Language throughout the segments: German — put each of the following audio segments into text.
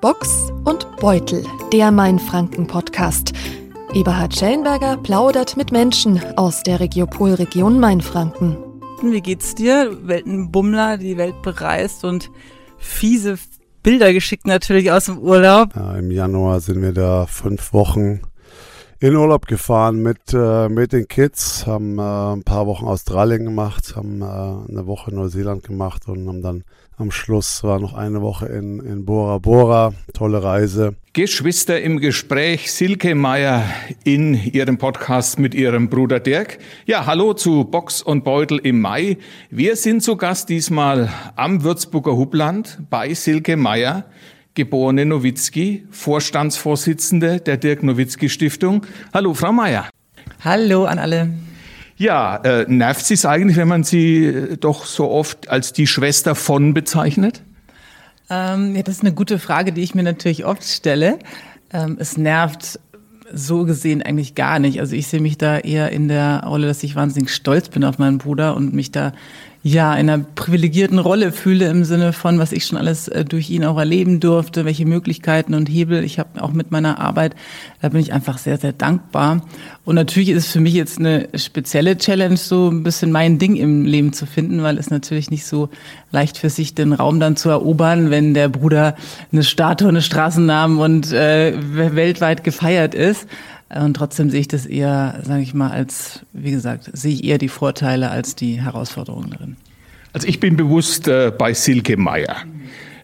Box und Beutel, der Mainfranken-Podcast. Eberhard Schellenberger plaudert mit Menschen aus der Regiopolregion Mainfranken. Wie geht's dir? Weltenbummler, die Welt bereist und fiese Bilder geschickt natürlich aus dem Urlaub. Ja, Im Januar sind wir da fünf Wochen in Urlaub gefahren mit, äh, mit den Kids, haben äh, ein paar Wochen Australien gemacht, haben äh, eine Woche Neuseeland gemacht und haben dann am Schluss war noch eine Woche in, in Bora Bora. Tolle Reise. Geschwister im Gespräch, Silke Meier in ihrem Podcast mit ihrem Bruder Dirk. Ja, hallo zu Box und Beutel im Mai. Wir sind zu Gast diesmal am Würzburger Hubland bei Silke Meier geborene Nowitzki, Vorstandsvorsitzende der Dirk Nowitzki Stiftung. Hallo, Frau Meier. Hallo an alle. Ja, äh, nervt Sie es eigentlich, wenn man Sie äh, doch so oft als die Schwester von bezeichnet? Ähm, ja, das ist eine gute Frage, die ich mir natürlich oft stelle. Ähm, es nervt so gesehen eigentlich gar nicht. Also ich sehe mich da eher in der Rolle, dass ich wahnsinnig stolz bin auf meinen Bruder und mich da ja in einer privilegierten Rolle fühle im Sinne von, was ich schon alles äh, durch ihn auch erleben durfte, welche Möglichkeiten und Hebel ich habe auch mit meiner Arbeit. Da bin ich einfach sehr, sehr dankbar. Und natürlich ist es für mich jetzt eine spezielle Challenge, so ein bisschen mein Ding im Leben zu finden, weil es natürlich nicht so leicht für sich den Raum dann zu erobern, wenn der Bruder eine Statue, eine Straßennamen und äh, weltweit gefeiert ist. Und trotzdem sehe ich das eher, sage ich mal, als, wie gesagt, sehe ich eher die Vorteile als die Herausforderungen darin. Also ich bin bewusst äh, bei Silke Meier,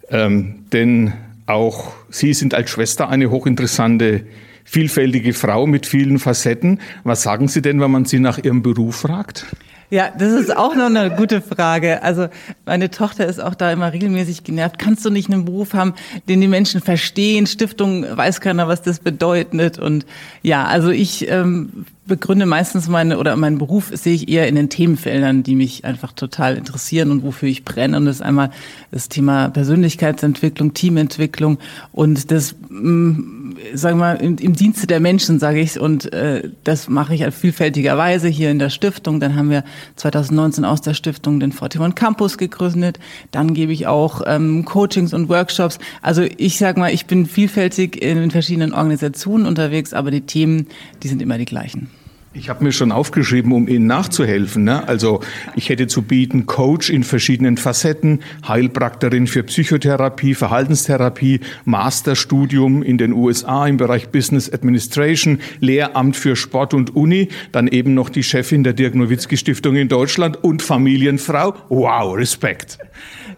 ähm, denn auch Sie sind als Schwester eine hochinteressante, vielfältige Frau mit vielen Facetten. Was sagen Sie denn, wenn man Sie nach Ihrem Beruf fragt? Ja, das ist auch noch eine gute Frage. Also meine Tochter ist auch da immer regelmäßig genervt. Kannst du nicht einen Beruf haben, den die Menschen verstehen? Stiftung weiß keiner, was das bedeutet. Und ja, also ich ähm, begründe meistens meine oder meinen Beruf sehe ich eher in den Themenfeldern, die mich einfach total interessieren und wofür ich brenne. Und das ist einmal das Thema Persönlichkeitsentwicklung, Teamentwicklung und das, mm, sagen wir mal, im, im Dienste der Menschen, sage ich. Und äh, das mache ich auf vielfältiger Weise hier in der Stiftung. Dann haben wir 2019 aus der Stiftung den 41 Campus gegründet. Dann gebe ich auch ähm, Coachings und Workshops. Also ich sage mal, ich bin vielfältig in verschiedenen Organisationen unterwegs, aber die Themen, die sind immer die gleichen. Ich habe mir schon aufgeschrieben, um Ihnen nachzuhelfen. Ne? Also ich hätte zu bieten Coach in verschiedenen Facetten, Heilpraktikerin für Psychotherapie, Verhaltenstherapie, Masterstudium in den USA im Bereich Business Administration, Lehramt für Sport und Uni, dann eben noch die Chefin der Dirk Nowitzki Stiftung in Deutschland und Familienfrau. Wow, Respekt.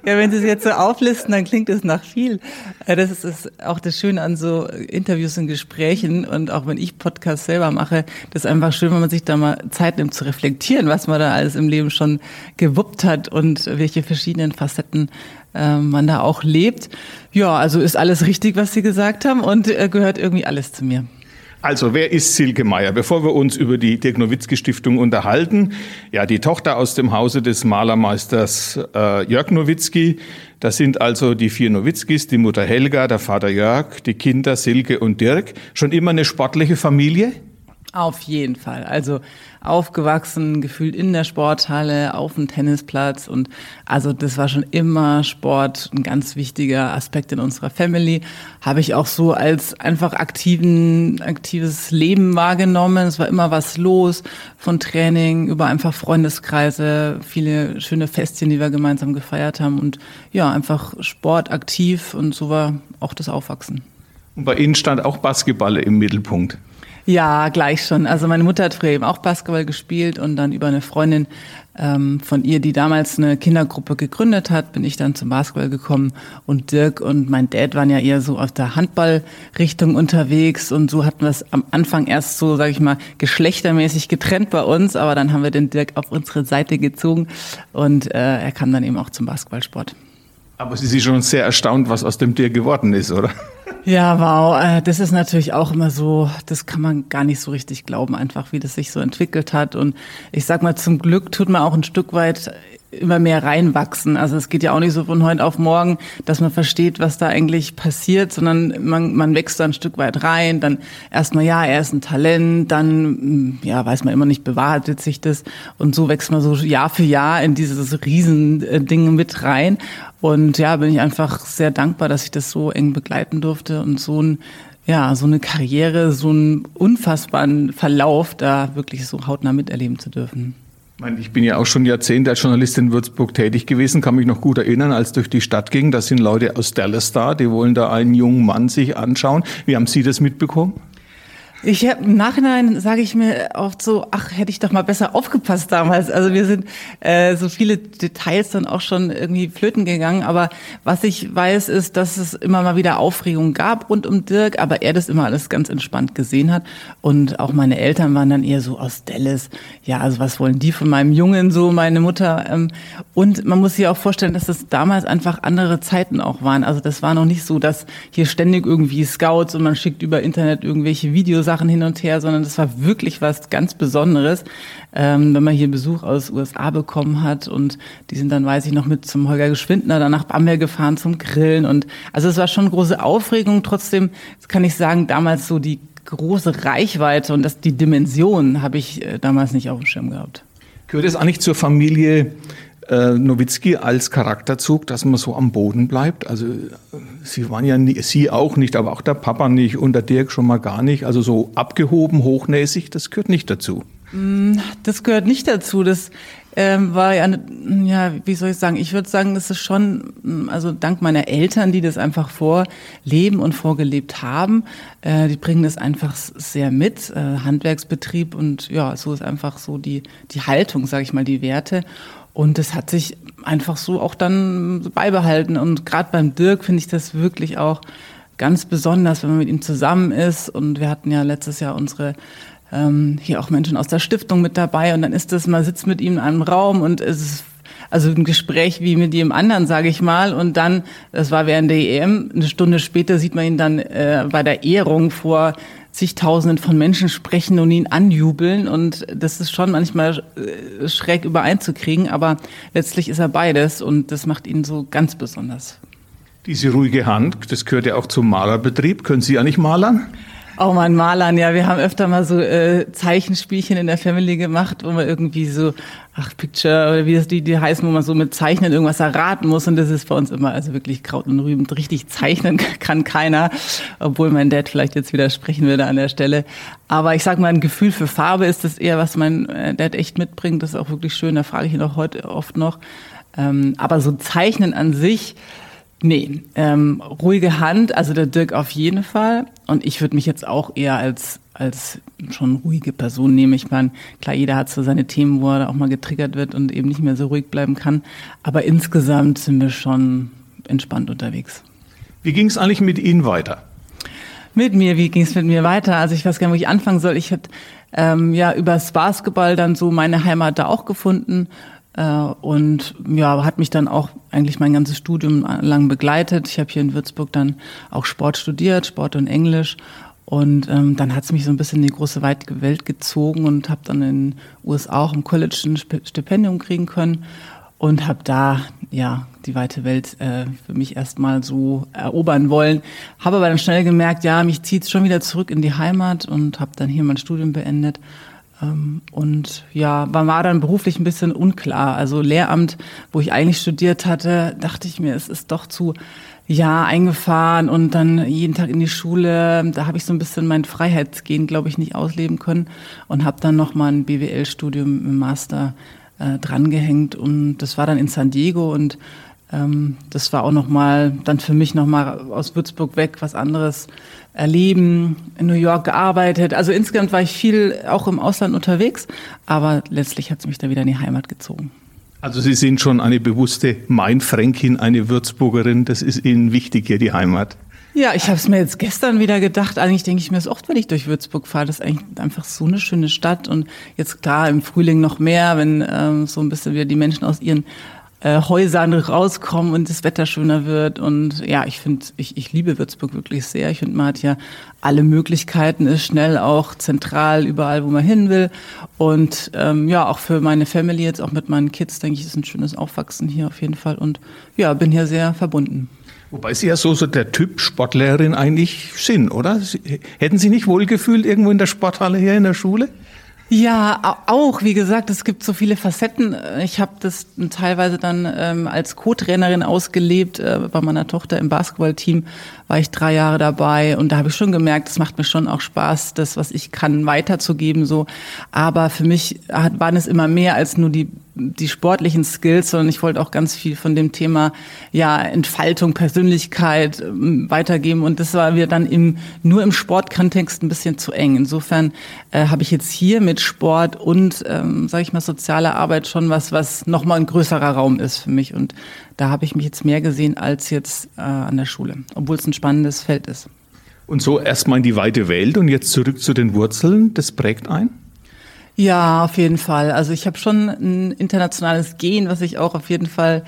Ja, wenn Sie es jetzt so auflisten, dann klingt es nach viel. Äh, das ist, auch das Schöne an so Interviews und Gesprächen und auch wenn ich Podcasts selber mache, das ist einfach schön, wenn man sich da mal Zeit nimmt zu reflektieren, was man da alles im Leben schon gewuppt hat und welche verschiedenen Facetten äh, man da auch lebt. Ja, also ist alles richtig, was Sie gesagt haben und äh, gehört irgendwie alles zu mir. Also, wer ist Silke Meier? Bevor wir uns über die Dirk Nowitzki Stiftung unterhalten, ja, die Tochter aus dem Hause des Malermeisters äh, Jörg Nowitzki. Das sind also die vier Nowitzkis, die Mutter Helga, der Vater Jörg, die Kinder Silke und Dirk. Schon immer eine sportliche Familie? Auf jeden Fall. Also aufgewachsen, gefühlt in der Sporthalle, auf dem Tennisplatz und also das war schon immer Sport ein ganz wichtiger Aspekt in unserer Family. Habe ich auch so als einfach aktiven, aktives Leben wahrgenommen. Es war immer was los, von Training über einfach Freundeskreise, viele schöne Festchen, die wir gemeinsam gefeiert haben und ja, einfach Sport aktiv und so war auch das Aufwachsen. Und bei Ihnen stand auch Basketball im Mittelpunkt. Ja, gleich schon. Also meine Mutter hat früher eben auch Basketball gespielt und dann über eine Freundin ähm, von ihr, die damals eine Kindergruppe gegründet hat, bin ich dann zum Basketball gekommen und Dirk und mein Dad waren ja eher so aus der Handballrichtung unterwegs und so hatten wir es am Anfang erst so, sage ich mal, geschlechtermäßig getrennt bei uns, aber dann haben wir den Dirk auf unsere Seite gezogen und äh, er kam dann eben auch zum Basketballsport. Aber Sie sind schon sehr erstaunt, was aus dem Dirk geworden ist, oder? Ja, wow, äh, das ist natürlich auch immer so, das kann man gar nicht so richtig glauben, einfach wie das sich so entwickelt hat. Und ich sag mal, zum Glück tut man auch ein Stück weit immer mehr reinwachsen. Also es geht ja auch nicht so von heute auf morgen, dass man versteht, was da eigentlich passiert, sondern man, man wächst da ein Stück weit rein. Dann erstmal, ja, er ist ein Talent, dann, ja, weiß man immer nicht, bewahrheitet sich das. Und so wächst man so Jahr für Jahr in dieses Riesending mit rein. Und ja, bin ich einfach sehr dankbar, dass ich das so eng begleiten durfte und so ein ja, so eine Karriere, so einen unfassbaren Verlauf da wirklich so hautnah miterleben zu dürfen. Ich bin ja auch schon Jahrzehnte als Journalist in Würzburg tätig gewesen, kann mich noch gut erinnern, als durch die Stadt ging. Da sind Leute aus Dallas da, die wollen da einen jungen Mann sich anschauen. Wie haben Sie das mitbekommen? Ich hab, im Nachhinein sage ich mir oft so, ach, hätte ich doch mal besser aufgepasst damals. Also wir sind äh, so viele Details dann auch schon irgendwie flöten gegangen. Aber was ich weiß, ist, dass es immer mal wieder Aufregung gab rund um Dirk, aber er das immer alles ganz entspannt gesehen hat. Und auch meine Eltern waren dann eher so aus Dallas. Ja, also was wollen die von meinem Jungen so, meine Mutter. Ähm, und man muss sich auch vorstellen, dass das damals einfach andere Zeiten auch waren. Also das war noch nicht so, dass hier ständig irgendwie Scouts und man schickt über Internet irgendwelche Videos Sachen hin und her, sondern das war wirklich was ganz Besonderes, ähm, wenn man hier Besuch aus USA bekommen hat und die sind dann, weiß ich noch, mit zum Holger Geschwindner dann nach Bamberg gefahren zum Grillen und also es war schon große Aufregung. Trotzdem kann ich sagen, damals so die große Reichweite und das, die Dimension habe ich äh, damals nicht auf dem Schirm gehabt. Gehört es eigentlich zur Familie äh, Nowitzki als Charakterzug, dass man so am Boden bleibt. Also sie waren ja nie, sie auch nicht, aber auch der Papa nicht und der Dirk schon mal gar nicht. Also so abgehoben, hochnäsig, das gehört nicht dazu. Mm, das gehört nicht dazu. Das ähm, war ja, ja, wie soll ich sagen? Ich würde sagen, das ist schon, mm, also dank meiner Eltern, die das einfach vorleben und vorgelebt haben, äh, die bringen das einfach sehr mit, äh, Handwerksbetrieb und ja, so ist einfach so die die Haltung, sage ich mal, die Werte. Und das hat sich einfach so auch dann beibehalten. Und gerade beim Dirk finde ich das wirklich auch ganz besonders, wenn man mit ihm zusammen ist. Und wir hatten ja letztes Jahr unsere ähm, hier auch Menschen aus der Stiftung mit dabei. Und dann ist das, man sitzt mit ihm in einem Raum und es ist also ein Gespräch wie mit jedem anderen, sage ich mal. Und dann, das war während der EM, eine Stunde später sieht man ihn dann äh, bei der Ehrung vor zigtausenden von Menschen sprechen und ihn anjubeln. Und das ist schon manchmal äh, schräg übereinzukriegen, aber letztlich ist er beides und das macht ihn so ganz besonders. Diese ruhige Hand, das gehört ja auch zum Malerbetrieb. Können Sie ja nicht malern? Oh man, Malern, ja, wir haben öfter mal so äh, Zeichenspielchen in der Family gemacht, wo man irgendwie so, ach, Picture, oder wie das die, die heißen, wo man so mit Zeichnen irgendwas erraten muss. Und das ist bei uns immer, also wirklich Kraut und Rüben. Richtig zeichnen kann keiner, obwohl mein Dad vielleicht jetzt widersprechen würde an der Stelle. Aber ich sag mal, ein Gefühl für Farbe ist das eher, was mein äh, Dad echt mitbringt. Das ist auch wirklich schön, da frage ich ihn auch heute oft noch. Ähm, aber so Zeichnen an sich, Nee, ähm, ruhige Hand, also der Dirk auf jeden Fall. Und ich würde mich jetzt auch eher als, als schon ruhige Person nehmen. Ich meine, klar, jeder hat so seine Themen, wo er auch mal getriggert wird und eben nicht mehr so ruhig bleiben kann. Aber insgesamt sind wir schon entspannt unterwegs. Wie ging es eigentlich mit Ihnen weiter? Mit mir, wie ging es mit mir weiter? Also ich weiß gar nicht, wo ich anfangen soll. Ich hätte ähm, ja übers Basketball dann so meine Heimat da auch gefunden und ja, hat mich dann auch eigentlich mein ganzes Studium lang begleitet. Ich habe hier in Würzburg dann auch Sport studiert, Sport und Englisch. Und ähm, dann hat es mich so ein bisschen in die große weite Welt gezogen und habe dann in den USA auch im College ein Stipendium kriegen können und habe da ja die weite Welt äh, für mich erstmal so erobern wollen. Habe aber dann schnell gemerkt, ja, mich zieht schon wieder zurück in die Heimat und habe dann hier mein Studium beendet und ja, man war dann beruflich ein bisschen unklar. Also Lehramt, wo ich eigentlich studiert hatte, dachte ich mir, es ist doch zu ja eingefahren und dann jeden Tag in die Schule. Da habe ich so ein bisschen mein Freiheitsgehen, glaube ich, nicht ausleben können und habe dann noch mal ein BWL-Studium im Master äh, drangehängt und das war dann in San Diego und ähm, das war auch noch mal dann für mich noch mal aus Würzburg weg was anderes erleben, in New York gearbeitet. Also insgesamt war ich viel auch im Ausland unterwegs, aber letztlich hat es mich da wieder in die Heimat gezogen. Also Sie sind schon eine bewusste Mainfränkin, eine Würzburgerin. Das ist Ihnen wichtig hier, die Heimat. Ja, ich habe es mir jetzt gestern wieder gedacht. Eigentlich denke ich mir es oft, wenn ich durch Würzburg fahre. Das ist eigentlich einfach so eine schöne Stadt. Und jetzt klar, im Frühling noch mehr, wenn ähm, so ein bisschen wieder die Menschen aus ihren äh, Häusern rauskommen und das Wetter schöner wird. Und ja, ich finde, ich, ich liebe Würzburg wirklich sehr. Ich finde, man hat ja alle Möglichkeiten, ist schnell auch zentral überall, wo man hin will. Und ähm, ja, auch für meine Family jetzt, auch mit meinen Kids, denke ich, ist ein schönes Aufwachsen hier auf jeden Fall. Und ja, bin hier sehr verbunden. Wobei Sie ja so, so der Typ Sportlehrerin eigentlich sind, oder? Sie, hätten Sie nicht wohlgefühlt irgendwo in der Sporthalle hier in der Schule? Ja, auch. Wie gesagt, es gibt so viele Facetten. Ich habe das teilweise dann ähm, als Co-Trainerin ausgelebt. Äh, bei meiner Tochter im Basketballteam war ich drei Jahre dabei und da habe ich schon gemerkt, es macht mir schon auch Spaß, das, was ich kann, weiterzugeben. So, aber für mich waren es immer mehr als nur die die sportlichen Skills, sondern ich wollte auch ganz viel von dem Thema ja Entfaltung, Persönlichkeit ähm, weitergeben und das war mir dann im, nur im Sportkontext ein bisschen zu eng. Insofern äh, habe ich jetzt hier mit Sport und ähm, sage ich mal soziale Arbeit schon was, was noch mal ein größerer Raum ist für mich und da habe ich mich jetzt mehr gesehen als jetzt äh, an der Schule, obwohl es ein spannendes Feld ist. Und so erstmal in die weite Welt und jetzt zurück zu den Wurzeln. Das prägt ein? Ja, auf jeden Fall. Also ich habe schon ein internationales Gen, was ich auch auf jeden Fall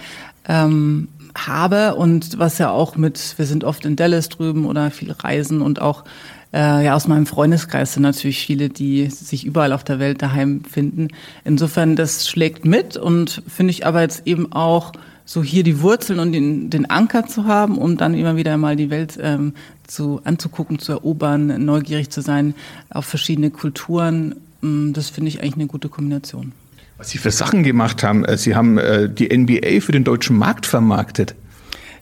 ähm, habe und was ja auch mit, wir sind oft in Dallas drüben oder viel reisen und auch äh, ja aus meinem Freundeskreis sind natürlich viele, die sich überall auf der Welt daheim finden. Insofern, das schlägt mit und finde ich aber jetzt eben auch so hier die Wurzeln und den, den Anker zu haben, um dann immer wieder mal die Welt ähm, zu anzugucken, zu erobern, neugierig zu sein auf verschiedene Kulturen Mm, das finde ich eigentlich eine gute Kombination. Was Sie für Sachen gemacht haben, äh, Sie haben äh, die NBA für den deutschen Markt vermarktet.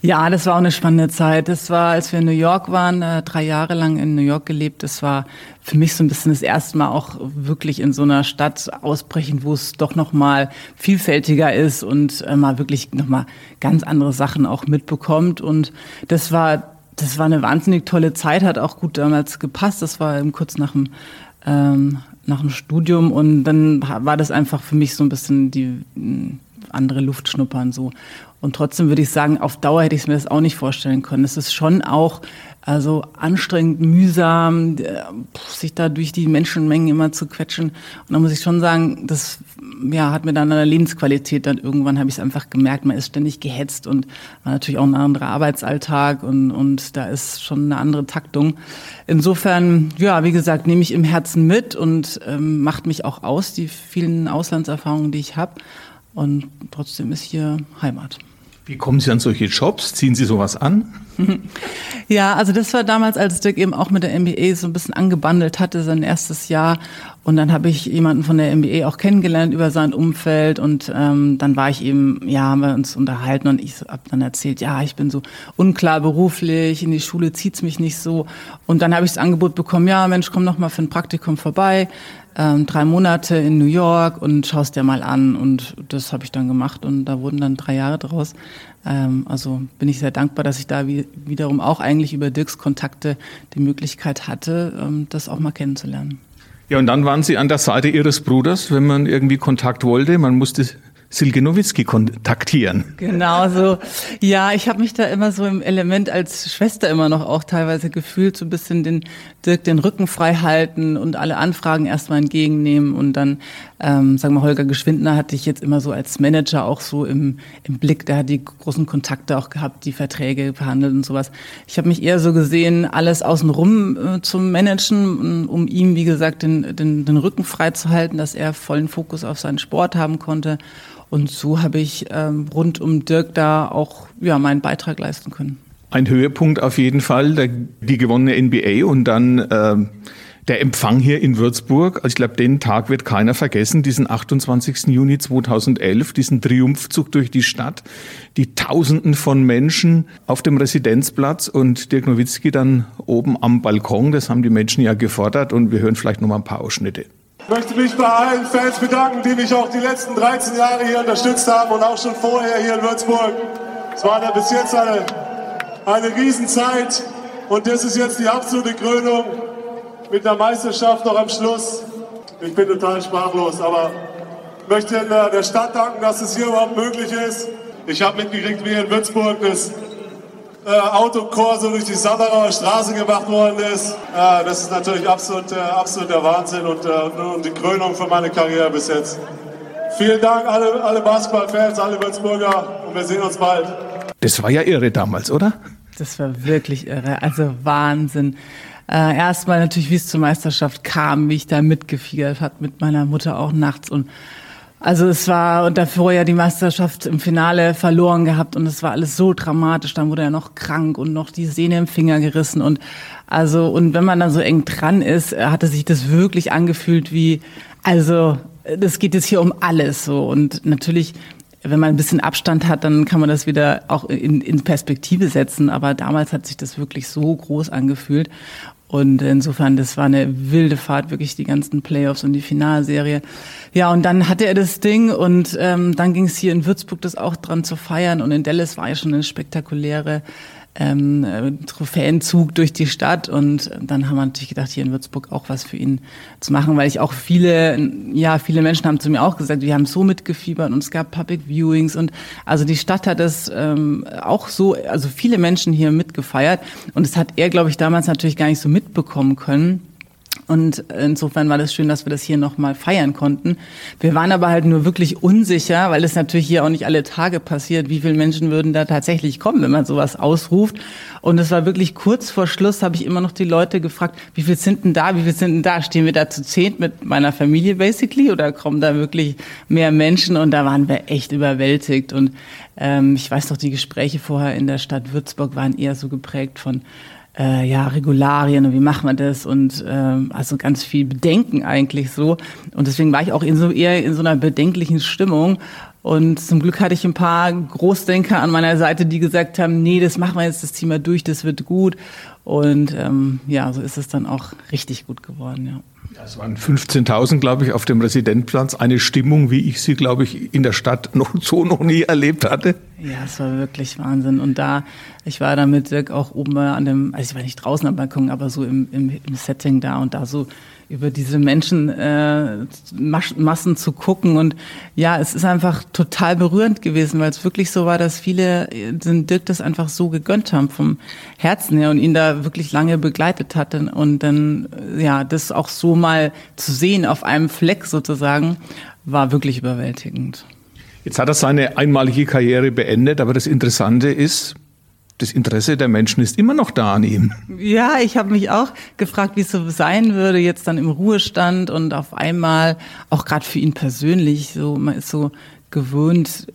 Ja, das war auch eine spannende Zeit. Das war, als wir in New York waren, äh, drei Jahre lang in New York gelebt. Das war für mich so ein bisschen das erste Mal auch wirklich in so einer Stadt ausbrechen, wo es doch noch mal vielfältiger ist und mal wirklich noch mal ganz andere Sachen auch mitbekommt. Und das war, das war eine wahnsinnig tolle Zeit, hat auch gut damals gepasst. Das war eben kurz nach dem ähm, nach dem Studium und dann war das einfach für mich so ein bisschen die andere Luft schnuppern so. Und trotzdem würde ich sagen, auf Dauer hätte ich mir das auch nicht vorstellen können. Es ist schon auch also anstrengend, mühsam, sich da durch die Menschenmengen immer zu quetschen. Und da muss ich schon sagen, das ja, hat mir dann an der Lebensqualität dann irgendwann habe ich es einfach gemerkt, man ist ständig gehetzt und war natürlich auch ein anderer Arbeitsalltag und, und da ist schon eine andere Taktung. Insofern, ja, wie gesagt, nehme ich im Herzen mit und ähm, macht mich auch aus, die vielen Auslandserfahrungen, die ich habe. Und trotzdem ist hier Heimat. Wie kommen Sie an solche Jobs? Ziehen Sie sowas an? Ja, also das war damals, als Dirk eben auch mit der MBA so ein bisschen angebandelt hatte, sein erstes Jahr. Und dann habe ich jemanden von der MBA auch kennengelernt über sein Umfeld. Und ähm, dann war ich eben, ja, haben wir uns unterhalten und ich habe dann erzählt, ja, ich bin so unklar beruflich, in die Schule zieht's mich nicht so. Und dann habe ich das Angebot bekommen, ja, Mensch, komm noch mal für ein Praktikum vorbei ähm, drei Monate in New York und schaust dir mal an. Und das habe ich dann gemacht und da wurden dann drei Jahre draus. Ähm, also bin ich sehr dankbar, dass ich da wie, wiederum auch eigentlich über Dirks Kontakte die Möglichkeit hatte, ähm, das auch mal kennenzulernen. Ja, und dann waren Sie an der Seite Ihres Bruders, wenn man irgendwie Kontakt wollte. Man musste Silke kontaktieren. Genau so. Ja, ich habe mich da immer so im Element als Schwester immer noch auch teilweise gefühlt, so ein bisschen den Dirk den Rücken frei halten und alle Anfragen erstmal entgegennehmen und dann, ähm, sagen wir Holger Geschwindner hatte ich jetzt immer so als Manager auch so im, im Blick, der hat die großen Kontakte auch gehabt, die Verträge verhandelt und sowas. Ich habe mich eher so gesehen, alles außenrum äh, zum Managen, um ihm, wie gesagt, den, den, den Rücken frei zu halten, dass er vollen Fokus auf seinen Sport haben konnte. Und so habe ich ähm, rund um Dirk da auch ja, meinen Beitrag leisten können. Ein Höhepunkt auf jeden Fall, der, die gewonnene NBA und dann ähm, der Empfang hier in Würzburg. Also ich glaube, den Tag wird keiner vergessen, diesen 28. Juni 2011, diesen Triumphzug durch die Stadt, die Tausenden von Menschen auf dem Residenzplatz und Dirk Nowitzki dann oben am Balkon. Das haben die Menschen ja gefordert und wir hören vielleicht noch mal ein paar Ausschnitte. Ich möchte mich bei allen Fans bedanken, die mich auch die letzten 13 Jahre hier unterstützt haben und auch schon vorher hier in Würzburg. Es war da bis jetzt eine, eine Riesenzeit und das ist jetzt die absolute Krönung mit der Meisterschaft noch am Schluss. Ich bin total sprachlos, aber ich möchte der Stadt danken, dass es hier überhaupt möglich ist. Ich habe mitgekriegt, wie in Würzburg das äh, Autokorso durch die Sabberauer Straße gemacht worden ist. Äh, das ist natürlich absolut, äh, absolut der Wahnsinn und, äh, und die Krönung für meine Karriere bis jetzt. Vielen Dank alle, alle Basketballfans, alle Würzburger und wir sehen uns bald. Das war ja irre damals, oder? Das war wirklich irre, also Wahnsinn. Äh, erstmal natürlich, wie es zur Meisterschaft kam, wie ich da mitgefiebert hat mit meiner Mutter auch nachts und Also es war und davor ja die Meisterschaft im Finale verloren gehabt und es war alles so dramatisch. Dann wurde er noch krank und noch die Sehne im Finger gerissen und also und wenn man dann so eng dran ist, hatte sich das wirklich angefühlt wie also das geht jetzt hier um alles so und natürlich wenn man ein bisschen Abstand hat, dann kann man das wieder auch in, in Perspektive setzen. Aber damals hat sich das wirklich so groß angefühlt. Und insofern, das war eine wilde Fahrt, wirklich die ganzen Playoffs und die Finalserie. Ja, und dann hatte er das Ding und ähm, dann ging es hier in Würzburg das auch dran zu feiern. Und in Dallas war ja schon eine spektakuläre ähm, äh, Trophäenzug durch die Stadt. Und dann haben wir natürlich gedacht, hier in Würzburg auch was für ihn zu machen, weil ich auch viele, ja, viele Menschen haben zu mir auch gesagt, wir haben so mitgefiebert und es gab Public Viewings. Und also die Stadt hat es ähm, auch so, also viele Menschen hier mitgefeiert. Und das hat er, glaube ich, damals natürlich gar nicht so mitbekommen können. Und insofern war das schön, dass wir das hier nochmal feiern konnten. Wir waren aber halt nur wirklich unsicher, weil es natürlich hier auch nicht alle Tage passiert, wie viele Menschen würden da tatsächlich kommen, wenn man sowas ausruft. Und es war wirklich kurz vor Schluss, habe ich immer noch die Leute gefragt, wie viel sind denn da, wie viel sind denn da? Stehen wir da zu zehnt mit meiner Familie basically oder kommen da wirklich mehr Menschen? Und da waren wir echt überwältigt. Und ähm, ich weiß doch, die Gespräche vorher in der Stadt Würzburg waren eher so geprägt von äh, ja, Regularien und wie macht man das und ähm, also ganz viel Bedenken eigentlich so. Und deswegen war ich auch in so eher in so einer bedenklichen Stimmung. Und zum Glück hatte ich ein paar Großdenker an meiner Seite, die gesagt haben, nee, das machen wir jetzt das Thema durch, das wird gut. Und ähm, ja, so ist es dann auch richtig gut geworden, ja. Es waren 15.000, glaube ich, auf dem Residenzplatz. Eine Stimmung, wie ich sie, glaube ich, in der Stadt noch so noch nie erlebt hatte. Ja, es war wirklich Wahnsinn. Und da, ich war da mit Dirk auch oben an dem, also ich war nicht draußen am Balkon, aber so im, im, im Setting da und da so über diese Menschen äh, Massen zu gucken und ja, es ist einfach total berührend gewesen, weil es wirklich so war, dass viele den Dirk das einfach so gegönnt haben vom Herzen her und ihn da wirklich lange begleitet hatten und dann ja, das auch so mal zu sehen auf einem Fleck sozusagen, war wirklich überwältigend. Jetzt hat er seine einmalige Karriere beendet, aber das Interessante ist, das Interesse der Menschen ist immer noch da an ihm. Ja, ich habe mich auch gefragt, wie es so sein würde, jetzt dann im Ruhestand und auf einmal, auch gerade für ihn persönlich, so man ist so gewöhnt,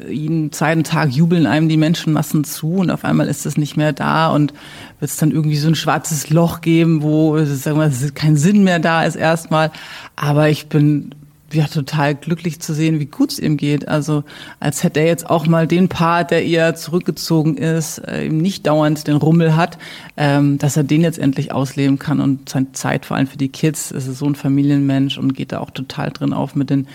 Zeit und Tag jubeln einem die Menschenmassen zu und auf einmal ist es nicht mehr da und wird es dann irgendwie so ein schwarzes Loch geben, wo sagen wir, kein Sinn mehr da ist erstmal. Aber ich bin ja, total glücklich zu sehen, wie gut es ihm geht. Also als hätte er jetzt auch mal den Part, der eher zurückgezogen ist, äh, nicht dauernd den Rummel hat, ähm, dass er den jetzt endlich ausleben kann und seine Zeit vor allem für die Kids. Es ist so ein Familienmensch und geht da auch total drin auf, mit den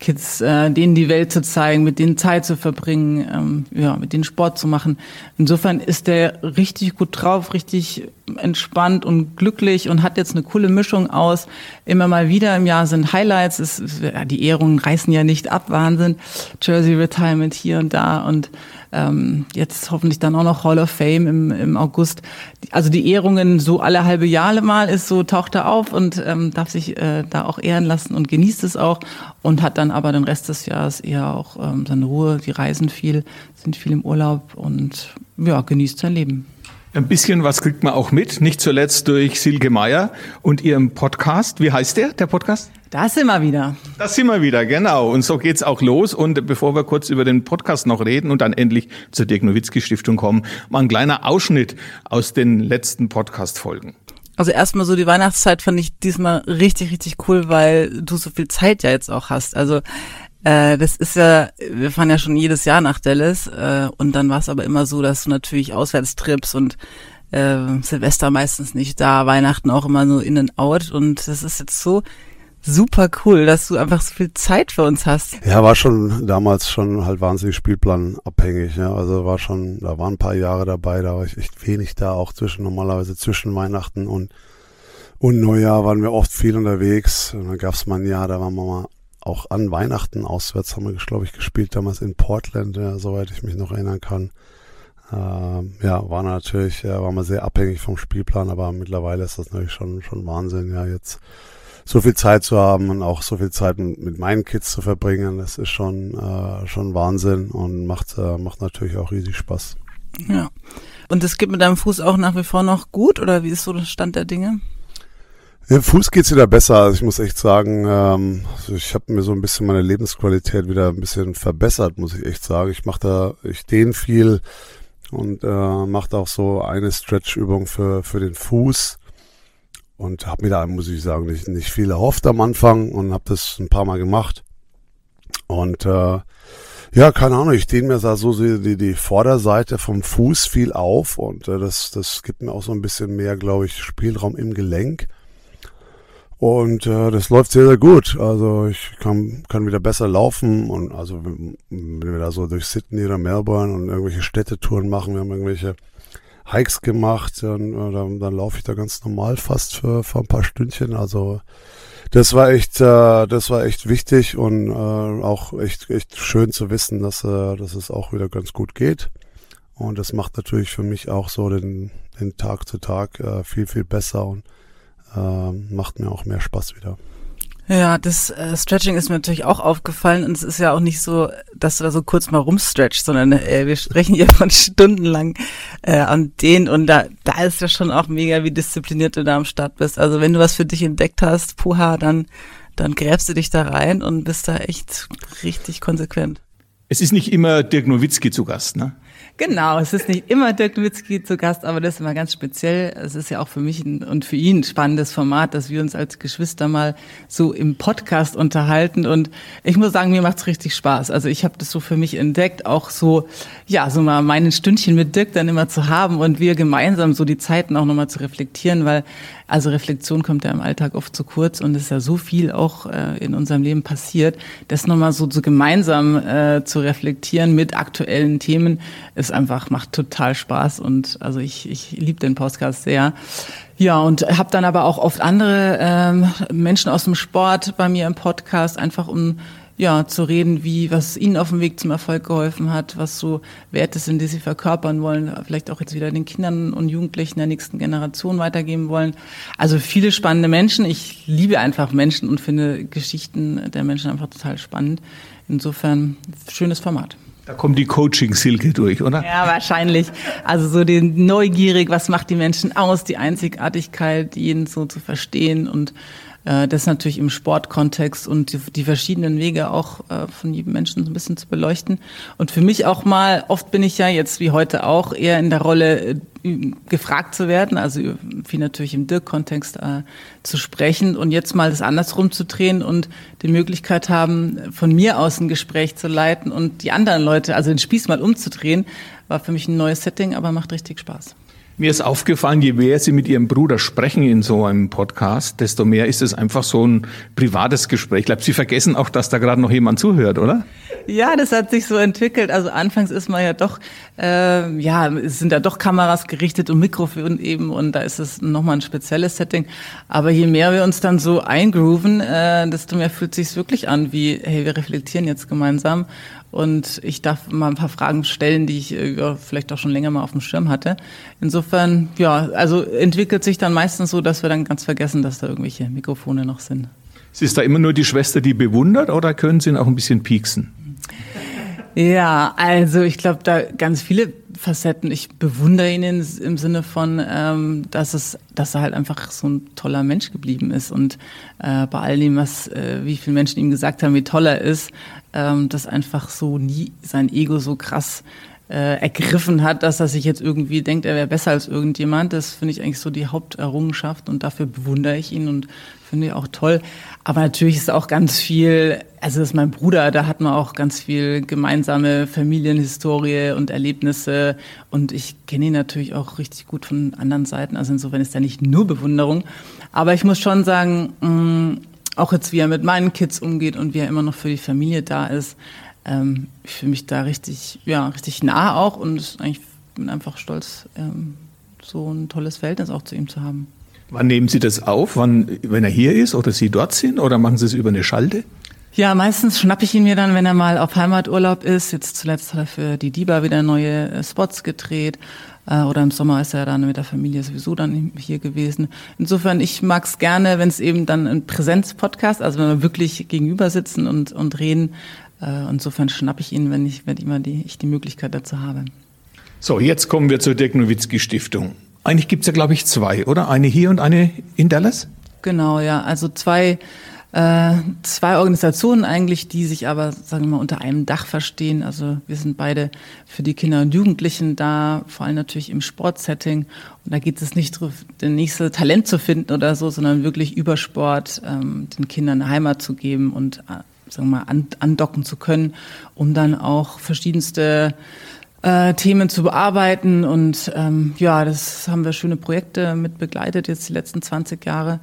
Kids, äh, denen die Welt zu zeigen, mit denen Zeit zu verbringen, ähm, ja, mit denen Sport zu machen. Insofern ist der richtig gut drauf, richtig entspannt und glücklich und hat jetzt eine coole Mischung aus. Immer mal wieder im Jahr sind Highlights. Es, die Ehrungen reißen ja nicht ab, Wahnsinn. Jersey Retirement hier und da und ähm, jetzt hoffentlich dann auch noch Hall of Fame im, im August. Also die Ehrungen so alle halbe Jahre mal ist so, taucht er auf und ähm, darf sich äh, da auch ehren lassen und genießt es auch und hat dann aber den Rest des Jahres eher auch ähm, seine Ruhe. Die reisen viel, sind viel im Urlaub und ja, genießt sein Leben. Ein bisschen was kriegt man auch mit, nicht zuletzt durch Silke Meier und ihrem Podcast. Wie heißt der, der Podcast? Da sind wir wieder. Da sind wir wieder, genau. Und so geht's auch los. Und bevor wir kurz über den Podcast noch reden und dann endlich zur Dirk Nowitzki Stiftung kommen, mal ein kleiner Ausschnitt aus den letzten Podcast-Folgen. Also erstmal so die Weihnachtszeit fand ich diesmal richtig, richtig cool, weil du so viel Zeit ja jetzt auch hast. Also äh, das ist ja, wir fahren ja schon jedes Jahr nach Dallas äh, und dann war es aber immer so, dass du natürlich Auswärtstrips und äh, Silvester meistens nicht da, Weihnachten auch immer so in and out und das ist jetzt so super cool, dass du einfach so viel Zeit für uns hast. Ja, war schon damals schon halt wahnsinnig spielplanabhängig. Ja. Also war schon, da waren ein paar Jahre dabei, da war ich echt wenig da, auch zwischen normalerweise zwischen Weihnachten und und Neujahr waren wir oft viel unterwegs. Und dann gab es mal ein Jahr, da waren wir mal auch an Weihnachten auswärts haben wir, glaube ich, gespielt, damals in Portland, ja, soweit ich mich noch erinnern kann. Ähm, ja, war natürlich, ja, war man sehr abhängig vom Spielplan, aber mittlerweile ist das natürlich schon, schon Wahnsinn, ja, jetzt so viel Zeit zu haben und auch so viel Zeit mit, meinen Kids zu verbringen, das ist schon, äh, schon Wahnsinn und macht, äh, macht natürlich auch riesig Spaß. Ja. Und es geht mit deinem Fuß auch nach wie vor noch gut oder wie ist so der Stand der Dinge? Im Fuß geht's wieder besser. Also ich muss echt sagen, ähm, also ich habe mir so ein bisschen meine Lebensqualität wieder ein bisschen verbessert, muss ich echt sagen. Ich mache da, ich dehne viel und äh, mache auch so eine Stretch-Übung für für den Fuß und habe mir da, muss ich sagen, nicht nicht viel erhofft am Anfang und habe das ein paar Mal gemacht und äh, ja, keine Ahnung, ich dehne mir da so die, die Vorderseite vom Fuß viel auf und äh, das, das gibt mir auch so ein bisschen mehr, glaube ich, Spielraum im Gelenk. Und äh, das läuft sehr, sehr gut. Also ich kann, kann wieder besser laufen und also wenn wir da so durch Sydney oder Melbourne und irgendwelche Städtetouren machen, wir haben irgendwelche Hikes gemacht, dann, äh, dann, dann laufe ich da ganz normal fast für, für ein paar Stündchen. Also das war echt, äh, das war echt wichtig und äh, auch echt, echt schön zu wissen, dass, äh, dass es auch wieder ganz gut geht. Und das macht natürlich für mich auch so den, den Tag zu Tag äh, viel, viel besser und äh, macht mir auch mehr Spaß wieder. Ja, das äh, Stretching ist mir natürlich auch aufgefallen und es ist ja auch nicht so, dass du da so kurz mal rumstretchst, sondern äh, wir sprechen hier von stundenlang äh, an den und da, da ist ja schon auch mega, wie diszipliniert du da am Start bist. Also wenn du was für dich entdeckt hast, puha, dann, dann gräbst du dich da rein und bist da echt richtig konsequent. Es ist nicht immer Dirk Nowitzki zu Gast, ne? Genau, es ist nicht immer Dirk Nowitzki zu Gast, aber das ist immer ganz speziell. Es ist ja auch für mich und für ihn ein spannendes Format, dass wir uns als Geschwister mal so im Podcast unterhalten. Und ich muss sagen, mir macht's richtig Spaß. Also ich habe das so für mich entdeckt, auch so, ja, so mal meinen Stündchen mit Dirk dann immer zu haben und wir gemeinsam so die Zeiten auch nochmal zu reflektieren, weil also Reflexion kommt ja im Alltag oft zu kurz und es ist ja so viel auch äh, in unserem Leben passiert, das nochmal so, so gemeinsam äh, zu reflektieren mit aktuellen Themen ist einfach, macht total Spaß und also ich, ich liebe den Podcast sehr. Ja, und habe dann aber auch oft andere ähm, Menschen aus dem Sport bei mir im Podcast, einfach um ja, zu reden, wie, was ihnen auf dem Weg zum Erfolg geholfen hat, was so Werte sind, die sie verkörpern wollen, vielleicht auch jetzt wieder den Kindern und Jugendlichen der nächsten Generation weitergeben wollen. Also viele spannende Menschen. Ich liebe einfach Menschen und finde Geschichten der Menschen einfach total spannend. Insofern schönes Format. Da kommt die Coaching-Silke durch, oder? Ja, wahrscheinlich. Also so den neugierig, was macht die Menschen aus, die Einzigartigkeit, jeden so zu verstehen und äh, das natürlich im Sportkontext und die, die verschiedenen Wege auch äh, von jedem Menschen so ein bisschen zu beleuchten. Und für mich auch mal, oft bin ich ja jetzt wie heute auch eher in der Rolle, äh, gefragt zu werden, also viel natürlich im Dirk-Kontext äh, zu sprechen und jetzt mal das andersrum zu drehen und die Möglichkeit haben, von mir aus ein Gespräch zu leiten und die anderen Leute, also den Spieß mal umzudrehen, war für mich ein neues Setting, aber macht richtig Spaß. Mir ist aufgefallen, je mehr Sie mit Ihrem Bruder sprechen in so einem Podcast, desto mehr ist es einfach so ein privates Gespräch. Ich glaube, Sie vergessen auch, dass da gerade noch jemand zuhört, oder? Ja, das hat sich so entwickelt. Also anfangs ist man ja doch, äh, ja, es sind da doch Kameras gerichtet und Mikrofon eben und da ist es nochmal ein spezielles Setting. Aber je mehr wir uns dann so eingrooven, äh, desto mehr fühlt sich wirklich an, wie, hey, wir reflektieren jetzt gemeinsam und ich darf mal ein paar Fragen stellen, die ich äh, ja, vielleicht auch schon länger mal auf dem Schirm hatte. Insofern, ja, also entwickelt sich dann meistens so, dass wir dann ganz vergessen, dass da irgendwelche Mikrofone noch sind. Ist da immer nur die Schwester, die bewundert oder können Sie ihn auch ein bisschen pieksen? Ja, also ich glaube, da ganz viele Facetten. Ich bewundere ihn im Sinne von, ähm, dass es, dass er halt einfach so ein toller Mensch geblieben ist und äh, bei all dem, was, äh, wie viele Menschen ihm gesagt haben, wie toll er ist, ähm, dass einfach so nie sein Ego so krass äh, ergriffen hat, dass er sich jetzt irgendwie denkt, er wäre besser als irgendjemand. Das finde ich eigentlich so die Haupterrungenschaft und dafür bewundere ich ihn und finde ich auch toll. Aber natürlich ist auch ganz viel, also das ist mein Bruder, da hat man auch ganz viel gemeinsame Familienhistorie und Erlebnisse und ich kenne ihn natürlich auch richtig gut von anderen Seiten. Also insofern ist da nicht nur Bewunderung. Aber ich muss schon sagen, mh, mm, auch jetzt, wie er mit meinen Kids umgeht und wie er immer noch für die Familie da ist, ähm, ich fühle mich da richtig, ja, richtig nah auch und eigentlich bin einfach stolz, ähm, so ein tolles Verhältnis auch zu ihm zu haben. Wann nehmen Sie das auf? Wann, wenn er hier ist oder Sie dort sind oder machen Sie es über eine Schalte? Ja, meistens schnappe ich ihn mir dann, wenn er mal auf Heimaturlaub ist. Jetzt zuletzt hat er für die Diba wieder neue äh, Spots gedreht. Äh, oder im Sommer ist er dann mit der Familie sowieso dann hier gewesen. Insofern, ich mag es gerne, wenn es eben dann ein Präsenzpodcast, also wenn wir wirklich gegenüber sitzen und, und reden, äh, insofern schnappe ich ihn, wenn ich, wenn immer die, ich die Möglichkeit dazu habe. So, jetzt kommen wir zur Dirk Nowitzki Stiftung. Eigentlich gibt es ja, glaube ich, zwei, oder? Eine hier und eine in Dallas? Genau, ja. Also zwei äh, zwei Organisationen eigentlich, die sich aber, sagen wir mal, unter einem Dach verstehen. Also wir sind beide für die Kinder und Jugendlichen da, vor allem natürlich im Sportsetting. Und da geht es nicht darum, das nächste Talent zu finden oder so, sondern wirklich über Sport ähm, den Kindern eine Heimat zu geben und, äh, sagen wir mal, an, andocken zu können, um dann auch verschiedenste äh, Themen zu bearbeiten. Und ähm, ja, das haben wir schöne Projekte mit begleitet jetzt die letzten 20 Jahre.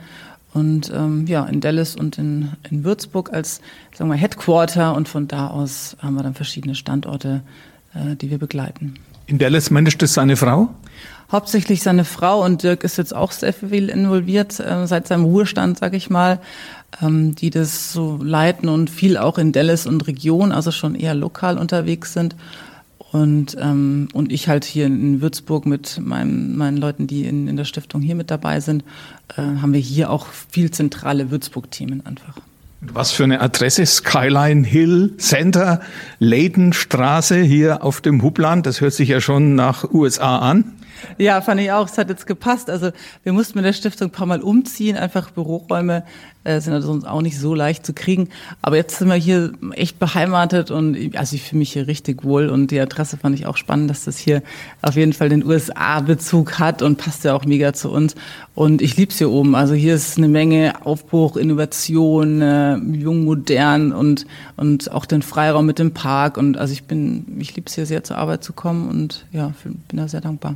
Und ähm, ja, in Dallas und in, in Würzburg als sagen wir, Headquarter und von da aus haben wir dann verschiedene Standorte, äh, die wir begleiten. In Dallas managt das seine Frau? Hauptsächlich seine Frau und Dirk ist jetzt auch sehr viel involviert, äh, seit seinem Ruhestand, sage ich mal, ähm, die das so leiten und viel auch in Dallas und Region, also schon eher lokal unterwegs sind. Und, ähm, und ich halt hier in Würzburg mit meinen, meinen Leuten, die in, in der Stiftung hier mit dabei sind, äh, haben wir hier auch viel zentrale Würzburg-Themen einfach. Was für eine Adresse? Skyline Hill Center, Leidenstraße hier auf dem Hubland. Das hört sich ja schon nach USA an. Ja, fand ich auch. Es hat jetzt gepasst. Also wir mussten mit der Stiftung ein paar Mal umziehen. Einfach Büroräume äh, sind also sonst auch nicht so leicht zu kriegen. Aber jetzt sind wir hier echt beheimatet und also ich fühle mich hier richtig wohl. Und die Adresse fand ich auch spannend, dass das hier auf jeden Fall den USA-Bezug hat und passt ja auch mega zu uns. Und ich lieb's hier oben. Also hier ist eine Menge Aufbruch, Innovation, äh, jung, modern und, und auch den Freiraum mit dem Park. Und also ich bin, ich lieb's hier sehr zur Arbeit zu kommen und ja, bin da sehr dankbar.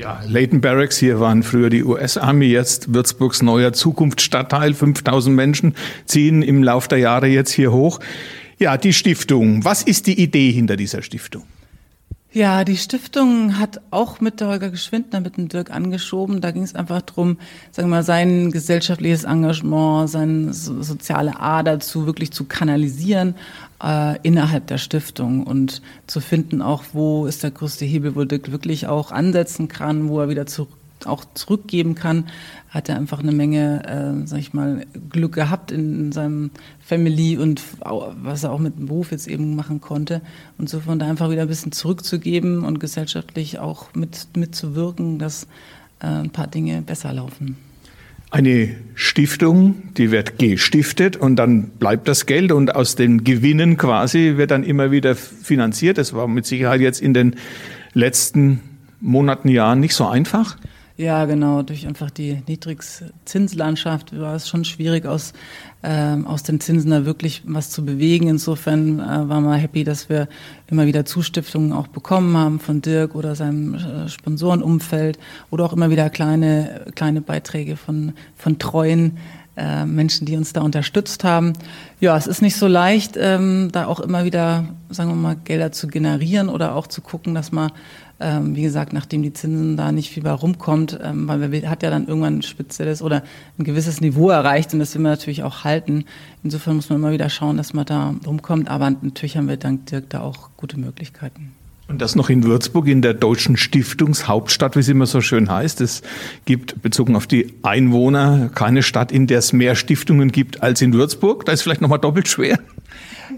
Ja, Leighton Barracks hier waren früher die US-Army, jetzt Würzburgs neuer Zukunftsstadtteil. 5000 Menschen ziehen im Lauf der Jahre jetzt hier hoch. Ja, die Stiftung. Was ist die Idee hinter dieser Stiftung? Ja, die Stiftung hat auch mit der Holger Geschwindner, mit dem Dirk angeschoben. Da ging es einfach drum, sagen wir mal, sein gesellschaftliches Engagement, seine soziale Ader zu wirklich zu kanalisieren äh, innerhalb der Stiftung und zu finden auch, wo ist der größte Hebel, wo Dirk wirklich auch ansetzen kann, wo er wieder zurück auch zurückgeben kann, hat er einfach eine Menge, äh, sag ich mal, Glück gehabt in, in seinem Family und was er auch mit dem Beruf jetzt eben machen konnte. Und so von da einfach wieder ein bisschen zurückzugeben und gesellschaftlich auch mit, mitzuwirken, dass äh, ein paar Dinge besser laufen. Eine Stiftung, die wird gestiftet und dann bleibt das Geld und aus den Gewinnen quasi wird dann immer wieder finanziert. Das war mit Sicherheit jetzt in den letzten Monaten, Jahren nicht so einfach. Ja, genau. Durch einfach die Niedrigzinslandschaft war es schon schwierig, aus, äh, aus den Zinsen da wirklich was zu bewegen. Insofern äh, waren wir happy, dass wir immer wieder Zustiftungen auch bekommen haben von Dirk oder seinem äh, Sponsorenumfeld oder auch immer wieder kleine, kleine Beiträge von, von treuen äh, Menschen, die uns da unterstützt haben. Ja, es ist nicht so leicht, ähm, da auch immer wieder, sagen wir mal, Gelder zu generieren oder auch zu gucken, dass man ähm, wie gesagt, nachdem die Zinsen da nicht viel bei rumkommt, ähm, weil man hat ja dann irgendwann ein spezielles oder ein gewisses Niveau erreicht und das will man natürlich auch halten. Insofern muss man immer wieder schauen, dass man da rumkommt, aber natürlich haben wir dank Dirk da auch gute Möglichkeiten. Und das noch in Würzburg, in der deutschen Stiftungshauptstadt, wie es immer so schön heißt. Es gibt bezogen auf die Einwohner keine Stadt, in der es mehr Stiftungen gibt als in Würzburg. Da ist vielleicht nochmal doppelt schwer.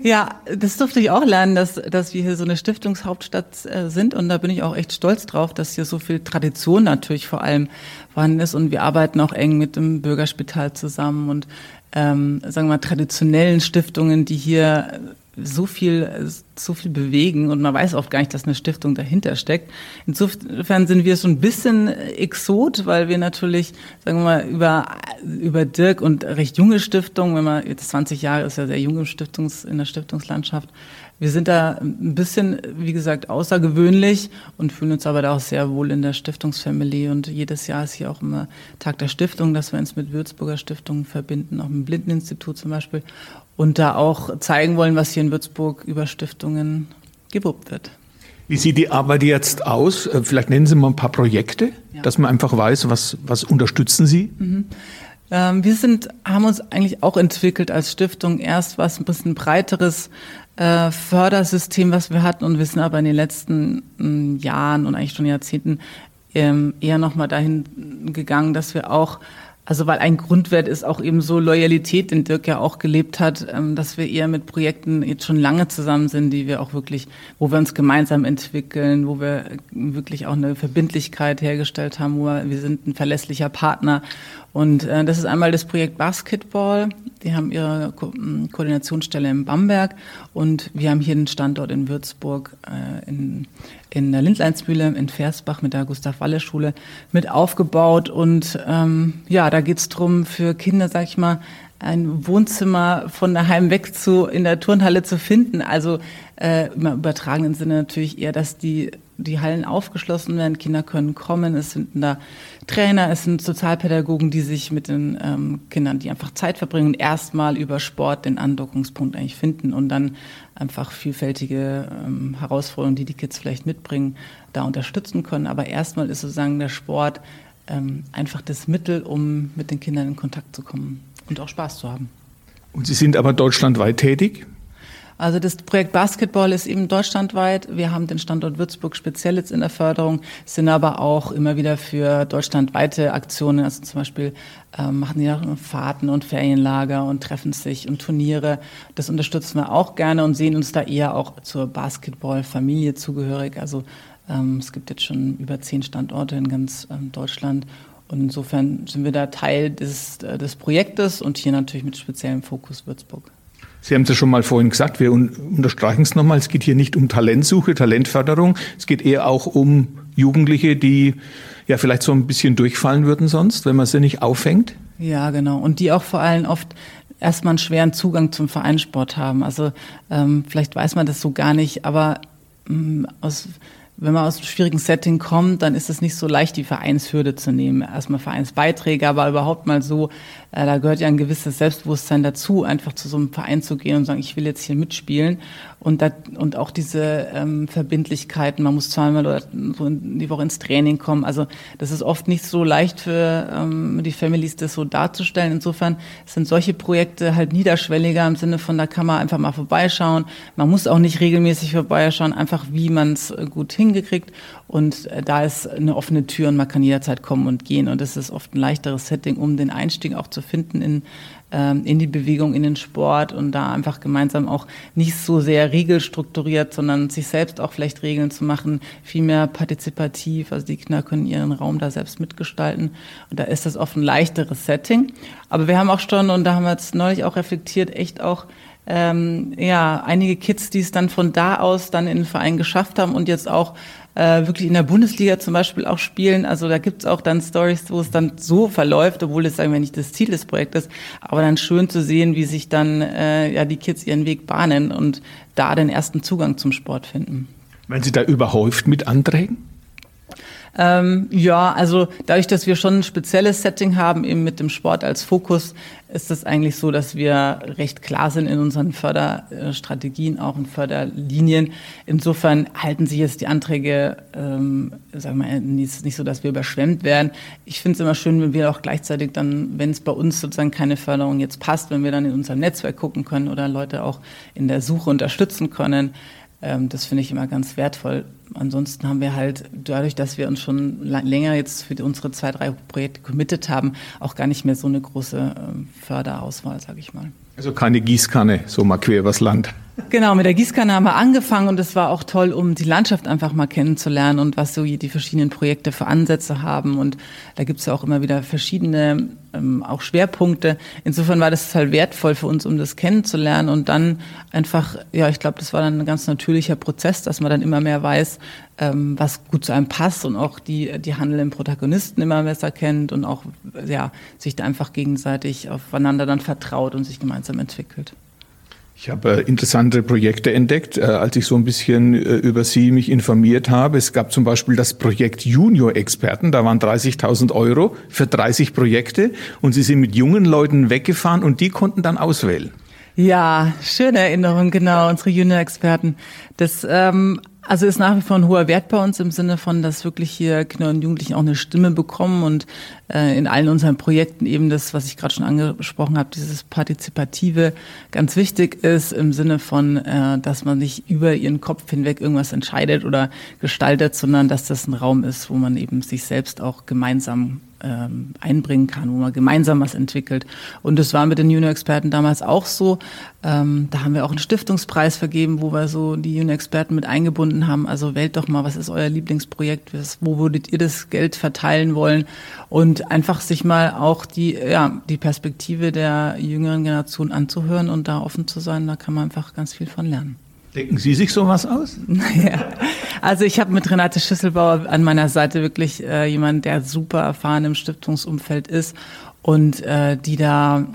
Ja, das durfte ich auch lernen, dass, dass wir hier so eine Stiftungshauptstadt äh, sind. Und da bin ich auch echt stolz drauf, dass hier so viel Tradition natürlich vor allem vorhanden ist. Und wir arbeiten auch eng mit dem Bürgerspital zusammen und ähm, sagen wir mal, traditionellen Stiftungen, die hier so viel, so viel bewegen und man weiß oft gar nicht, dass eine Stiftung dahinter steckt. Insofern sind wir so ein bisschen Exot, weil wir natürlich, sagen wir mal, über, über Dirk und recht junge Stiftungen, wenn man jetzt 20 Jahre ist ja sehr jung im Stiftungs, in der Stiftungslandschaft, wir sind da ein bisschen, wie gesagt, außergewöhnlich und fühlen uns aber da auch sehr wohl in der Stiftungsfamily. Und jedes Jahr ist hier auch immer Tag der Stiftung, dass wir uns mit Würzburger Stiftungen verbinden, auch mit dem Blindeninstitut zum Beispiel. Und da auch zeigen wollen, was hier in Würzburg über Stiftungen gewuppt wird. Wie sieht die Arbeit jetzt aus? Äh, vielleicht nennen Sie mal ein paar Projekte, ja. dass man einfach weiß, was, was unterstützen Sie? Mhm. Ähm, wir sind, haben uns eigentlich auch entwickelt als Stiftung. Erst was ein bisschen breiteres äh, Fördersystem, was wir hatten und wir sind aber in den letzten mm, Jahren und eigentlich schon Jahrzehnten ähm, eher nochmal dahin gegangen, dass wir auch Also weil ein Grundwert ist auch eben so Loyalität, den Dirk ja auch gelebt hat, ähm, dass wir eher mit Projekten jetzt schon lange zusammen sind, die wir auch wirklich, wo wir uns gemeinsam entwickeln, wo wir wirklich auch eine Verbindlichkeit hergestellt haben, wo wir, wir sind ein verlässlicher Partner und äh, das ist einmal das Projekt Basketball. Die haben ihre Ko Koordinationsstelle in Bamberg und wir haben hier einen Standort in Würzburg, äh, in, in der Lindleinsmühle, in Versbach mit der Gustav-Walle-Schule mit aufgebaut. Und ähm, ja, da geht's drum für Kinder, sag ich mal, ein Wohnzimmer von daheim weg zu in der Turnhalle zu finden. Also äh, im übertragenen Sinne natürlich eher, dass die die Hallen aufgeschlossen werden, Kinder können kommen, es sind da Trainer, es sind Sozialpädagogen, die sich mit den ähm, Kindern, die einfach Zeit verbringen, erstmal über Sport den Andockungspunkt eigentlich finden und dann einfach vielfältige ähm, Herausforderungen, die die Kids vielleicht mitbringen, da unterstützen können. Aber erstmal ist sozusagen der Sport ähm, einfach das Mittel, um mit den Kindern in Kontakt zu kommen und auch Spaß zu haben. Und Sie sind aber deutschlandweit tätig? Also das Projekt Basketball ist eben deutschlandweit. Wir haben den Standort Würzburg speziell jetzt in der Förderung, sind aber auch immer wieder für deutschlandweite Aktionen, also zum Beispiel ähm, machen die auch Fahrten und Ferienlager und treffen sich und Turniere. Das unterstützen wir auch gerne und sehen uns da eher auch zur Basketballfamilie zugehörig. Also ähm, es gibt jetzt schon über zehn Standorte in ganz ähm, Deutschland und insofern sind wir da Teil des, äh, des Projektes und hier natürlich mit speziellem Fokus Würzburg. Sie haben es ja schon mal vorhin gesagt, wir unterstreichen es nochmal, es geht hier nicht um Talentsuche, Talentförderung, es geht eher auch um Jugendliche, die ja vielleicht so ein bisschen durchfallen würden sonst, wenn man sie nicht auffängt. Ja, genau. Und die auch vor allem oft erstmal einen schweren Zugang zum Vereinssport haben. Also ähm, vielleicht weiß man das so gar nicht, aber ähm, aus wenn man aus einem schwierigen Setting kommt, dann ist es nicht so leicht, die Vereinshürde zu nehmen. Erstmal Vereinsbeiträge, aber überhaupt mal so, äh, da gehört ja ein gewisses Selbstbewusstsein dazu, einfach zu so einem Verein zu gehen und sagen, ich will jetzt hier mitspielen. Und, da, und auch diese ähm, Verbindlichkeiten, man muss zweimal oder so in die Woche ins Training kommen. Also das ist oft nicht so leicht für ähm, die Families, das so darzustellen. Insofern sind solche Projekte halt niederschwelliger im Sinne von, da kann man einfach mal vorbeischauen. Man muss auch nicht regelmäßig vorbeischauen, einfach wie man es äh, gut hingekriegt. Und äh, da ist eine offene Tür und man kann jederzeit kommen und gehen. Und das ist oft ein leichteres Setting, um den Einstieg auch zu finden in ähm, in die Bewegung, in den Sport und da einfach gemeinsam auch nicht so sehr regelstrukturiert, sondern sich selbst auch vielleicht Regeln zu machen, viel mehr partizipativ. Also die Kinder können ihren Raum da selbst mitgestalten. Und da ist das oft ein leichteres Setting. Aber wir haben auch schon, und da haben wir jetzt neulich auch reflektiert, echt auch ähm, ja, einige Kids, die es dann von da aus dann in den Verein geschafft haben und jetzt auch äh, wirklich in der Bundesliga zum Beispiel auch spielen. Also da gibt's auch dann Stories, wo es dann so verläuft, obwohl es sagen wir nicht das Ziel des Projektes, aber dann schön zu sehen, wie sich dann äh, ja die Kids ihren Weg bahnen und da den ersten Zugang zum Sport finden. Wenn Sie da überhäuft mit Anträgen? Ähm, ja, also dadurch, dass wir schon ein spezielles Setting haben, eben mit dem Sport als Fokus, ist es eigentlich so, dass wir recht klar sind in unseren Förderstrategien, auch in Förderlinien. Insofern halten sich jetzt die Anträge, ähm, sagen wir mal, nicht, nicht so, dass wir überschwemmt werden. Ich finde es immer schön, wenn wir auch gleichzeitig dann, wenn es bei uns sozusagen keine Förderung jetzt passt, wenn wir dann in unserem Netzwerk gucken können oder Leute auch in der Suche unterstützen können. Ähm, das finde ich immer ganz wertvoll. Ansonsten haben wir halt dadurch, dass wir uns schon länger jetzt für unsere zwei, drei Projekte committed haben, auch gar nicht mehr so eine große ähm, Förderauswahl, sage ich mal. Also keine Gießkanne, so mal quer übers Land. Genau, mit der Gießkanne haben wir angefangen und es war auch toll, um die Landschaft einfach mal kennenzulernen und was so die verschiedenen Projekte für Ansätze haben. Und da gibt es ja auch immer wieder verschiedene ähm, auch Schwerpunkte. Insofern war das total wertvoll für uns, um das kennenzulernen und dann einfach, ja, ich glaube, das war dann ein ganz natürlicher Prozess, dass man dann immer mehr weiß, ähm, was gut zu einem passt und auch die, die handelnden Protagonisten immer besser kennt und auch, ja, sich da einfach gegenseitig aufeinander dann vertraut und sich gemeinsam entwickelt. Ich habe äh, interessante Projekte entdeckt, äh, als ich so ein bisschen äh, über Sie mich informiert habe. Es gab zum Beispiel das Projekt Junior Experten. Da waren 30.000 Euro für 30 Projekte und Sie sind mit jungen Leuten weggefahren und die konnten dann auswählen. Ja, schöne Erinnerung, genau, unsere Junior-Experten. Das ähm, also ist nach wie vor ein hoher Wert bei uns im Sinne von, dass wirklich hier Kinder und Jugendlichen auch eine Stimme bekommen und äh, in allen unseren Projekten eben das, was ich gerade schon angesprochen habe, dieses Partizipative ganz wichtig ist im Sinne von, äh, dass man nicht über ihren Kopf hinweg irgendwas entscheidet oder gestaltet, sondern dass das ein Raum ist, wo man eben sich selbst auch gemeinsam ähm, einbringen kann, wo man gemeinsam was entwickelt. Und das war mit den Junior-Experten damals auch so. Ähm, da haben wir auch einen Stiftungspreis vergeben, wo wir so die Junior-Experten mit eingebunden haben. Also wählt doch mal, was ist euer Lieblingsprojekt? Wo würdet ihr das Geld verteilen wollen? Und einfach sich mal auch die, ja, die Perspektive der jüngeren Generation anzuhören und da offen zu sein. Da kann man einfach ganz viel von lernen. Denken Sie sich sowas aus? Naja, also ich habe mit Renate Schüsselbauer an meiner Seite wirklich äh, jemand, der super erfahren im Stiftungsumfeld ist und äh, die da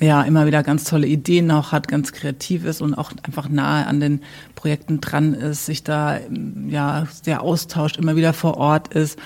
ja immer wieder ganz tolle Ideen auch hat, ganz kreativ ist und auch einfach nahe an den Projekten dran ist, sich da ja sehr austauscht, immer wieder vor Ort ist.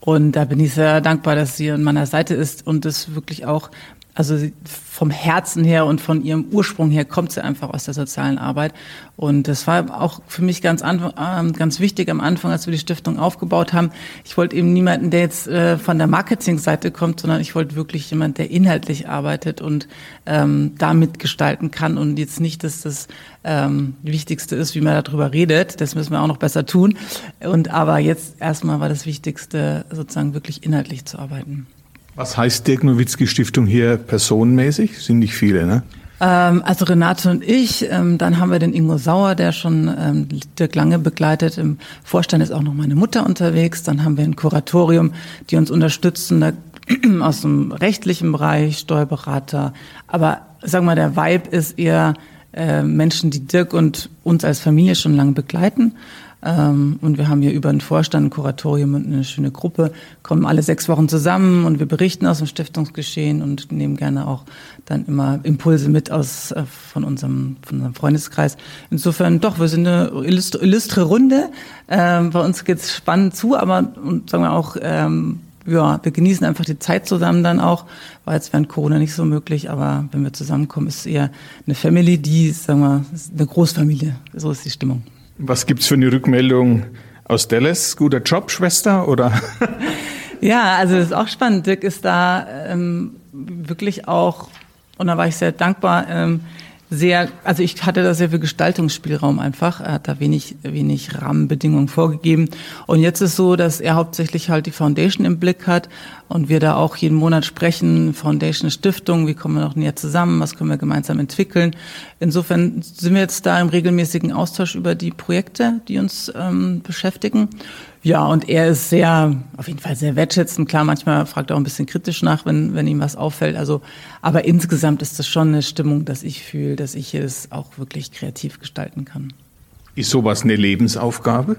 Und da bin ich sehr dankbar, dass sie an meiner Seite ist und das wirklich auch also vom Herzen her und von ihrem Ursprung her kommt sie einfach aus der sozialen Arbeit. Und das war auch für mich ganz, äh, ganz wichtig am Anfang, als wir die Stiftung aufgebaut haben. Ich wollte eben niemanden, der jetzt äh, von der Marketingseite kommt, sondern ich wollte wirklich jemand, der inhaltlich arbeitet und ähm, da mitgestalten kann und jetzt nicht, dass das ähm, Wichtigste ist, wie man darüber redet. Das müssen wir auch noch besser tun. Und aber jetzt erstmal war das Wichtigste, sozusagen wirklich inhaltlich zu arbeiten. Was heißt Dirk Nowitzki Stiftung hier personenmäßig? Sind nicht viele, ne? Ähm, also Renate und ich, ähm, dann haben wir den Ingo Sauer, der schon ähm, Dirk Lange begleitet. Im Vorstand ist auch noch meine Mutter unterwegs. Dann haben wir ein Kuratorium, die uns unterstützen da, aus dem rechtlichen Bereich, Steuerberater. Aber sagen wir, der Vibe ist eher äh, Menschen, die Dirk und uns als Familie schon lange begleiten. Ähm, und wir haben hier über einen Vorstand, ein Kuratorium und eine schöne Gruppe, kommen alle sechs Wochen zusammen und wir berichten aus dem Stiftungsgeschehen und nehmen gerne auch dann immer Impulse mit aus äh, von unserem, von unserem Freundeskreis. Insofern doch, wir sind eine illustre, Runde. Ähm, bei uns geht's spannend zu, aber und sagen wir auch, ähm, ja, wir genießen einfach die Zeit zusammen dann auch. War jetzt während Corona nicht so möglich, aber wenn wir zusammenkommen, ist es eher eine Family, die, sagen wir, eine Großfamilie. So ist die Stimmung. Was gibt's für eine Rückmeldung aus Dallas? Guter Job, Schwester, oder? Ja, also das ist auch spannend. Dirk ist da ähm, wirklich auch, und da war ich sehr dankbar, ähm, sehr, also ich hatte da sehr viel Gestaltungsspielraum einfach. Er hat da wenig, wenig Rahmenbedingungen vorgegeben. Und jetzt ist so, dass er hauptsächlich halt die Foundation im Blick hat und wir da auch jeden Monat sprechen, Foundation Stiftung, wie kommen wir noch näher zusammen, was können wir gemeinsam entwickeln. Insofern sind wir jetzt da im regelmäßigen Austausch über die Projekte, die uns ähm, beschäftigen. Ja, und er ist sehr, auf jeden Fall sehr wertschätzend. Klar, manchmal fragt er auch ein bisschen kritisch nach, wenn, wenn ihm was auffällt. Also, aber insgesamt ist das schon eine Stimmung, dass ich fühle, dass ich es auch wirklich kreativ gestalten kann. Ist sowas eine Lebensaufgabe?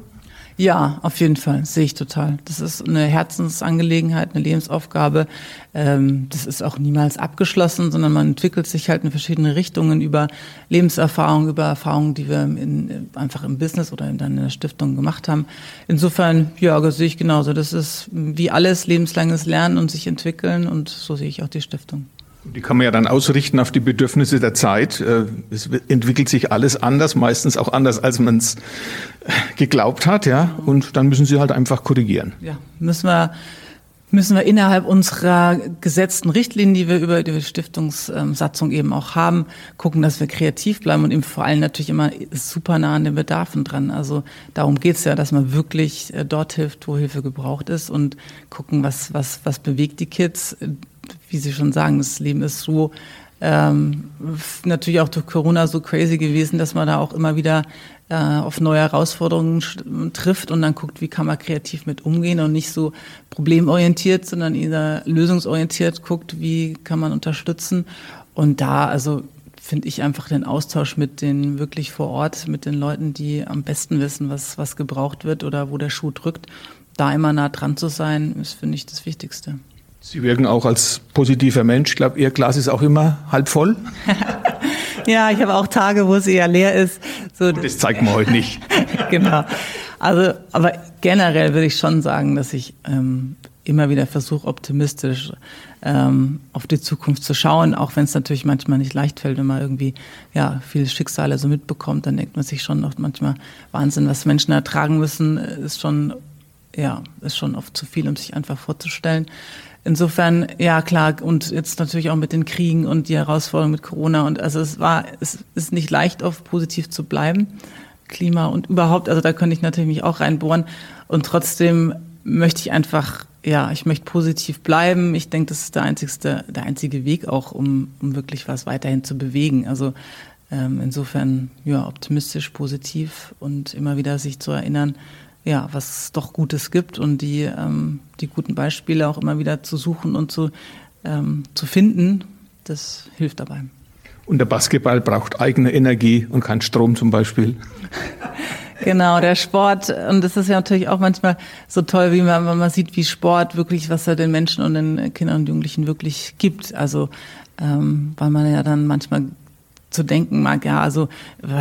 Ja, auf jeden Fall, sehe ich total. Das ist eine Herzensangelegenheit, eine Lebensaufgabe. Ähm, das ist auch niemals abgeschlossen, sondern man entwickelt sich halt in verschiedene Richtungen über Lebenserfahrung, über Erfahrungen, die wir in, einfach im Business oder in der Stiftung gemacht haben. Insofern, ja, sehe ich genauso. Das ist wie alles lebenslanges Lernen und sich entwickeln und so sehe ich auch die Stiftung. Die kann man ja dann ausrichten auf die Bedürfnisse der Zeit. Äh, es entwickelt sich alles anders, meistens auch anders, als man es geglaubt hat, ja. Und dann müssen Sie halt einfach korrigieren. Ja, müssen wir müssen wir innerhalb unserer gesetzten Richtlinien, die wir über die Stiftungssatzung eben auch haben, gucken, dass wir kreativ bleiben und eben vor allem natürlich immer super nah an den Bedarfen dran. Also darum geht's ja, dass man wirklich äh, dort hilft, wo Hilfe gebraucht ist und gucken, was, was, was bewegt die Kids wie Sie schon sagen, das Leben ist so ähm, natürlich auch durch Corona so crazy gewesen, dass man da auch immer wieder äh, auf neue Herausforderungen trifft und dann guckt, wie kann man kreativ mit umgehen und nicht so problemorientiert, sondern eher lösungsorientiert guckt, wie kann man unterstützen. Und da, also finde ich einfach den Austausch mit den wirklich vor Ort, mit den Leuten, die am besten wissen, was, was gebraucht wird oder wo der Schuh drückt, da immer nah dran zu sein, ist, finde ich, das Wichtigste. Sie wirken auch als positiver Mensch. Ich glaube, Ihr Glas ist auch immer halb voll. ja, ich habe auch Tage, wo es eher leer ist. So, das zeigt man heute nicht. genau. Also, aber generell würde ich schon sagen, dass ich ähm, immer wieder versuche, optimistisch ähm, auf die Zukunft zu schauen, auch wenn es natürlich manchmal nicht leicht fällt, wenn man irgendwie ja viele Schicksale so mitbekommt, dann denkt man sich schon noch manchmal Wahnsinn, was Menschen ertragen müssen, ist schon ja ist schon oft zu viel, um sich einfach vorzustellen. Insofern, ja klar, und jetzt natürlich auch mit den Kriegen und die Herausforderungen mit Corona und also es war, es ist nicht leicht, oft positiv zu bleiben. Klima und überhaupt, also da könnte ich natürlich mich auch reinbohren. Und trotzdem möchte ich einfach ja, ich möchte positiv bleiben. Ich denke, das ist der einzigste, der einzige Weg auch, um, um wirklich was weiterhin zu bewegen. Also ähm, insofern ja optimistisch, positiv und immer wieder sich zu erinnern, ja, was es doch Gutes gibt und die ähm, die guten Beispiele auch immer wieder zu suchen und zu ähm, zu finden. Das hilft dabei. Und der Basketball braucht eigene Energie und keinen Strom zum Beispiel. Genau, der Sport. Und das ist ja natürlich auch manchmal so toll, wie man, wenn man sieht, wie Sport wirklich, was er den Menschen und den Kindern und Jugendlichen wirklich gibt. Also, ähm, weil man ja dann manchmal zu denken mag, ja, also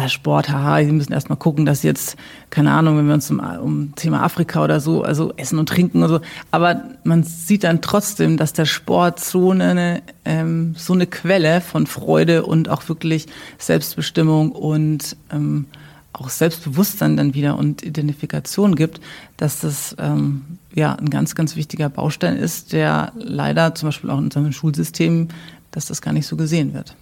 Sport, haha, die müssen erstmal gucken, dass jetzt, keine Ahnung, wenn wir uns um, um Thema Afrika oder so, also Essen und Trinken und so, aber man sieht dann trotzdem, dass der Sport so eine, ähm, so eine Quelle von Freude und auch wirklich Selbstbestimmung und ähm, auch Selbstbewusstsein dann wieder und Identifikation gibt, dass das ähm, ja ein ganz, ganz wichtiger Baustein ist, der leider zum Beispiel auch in unserem Schulsystem, dass das gar nicht so gesehen wird.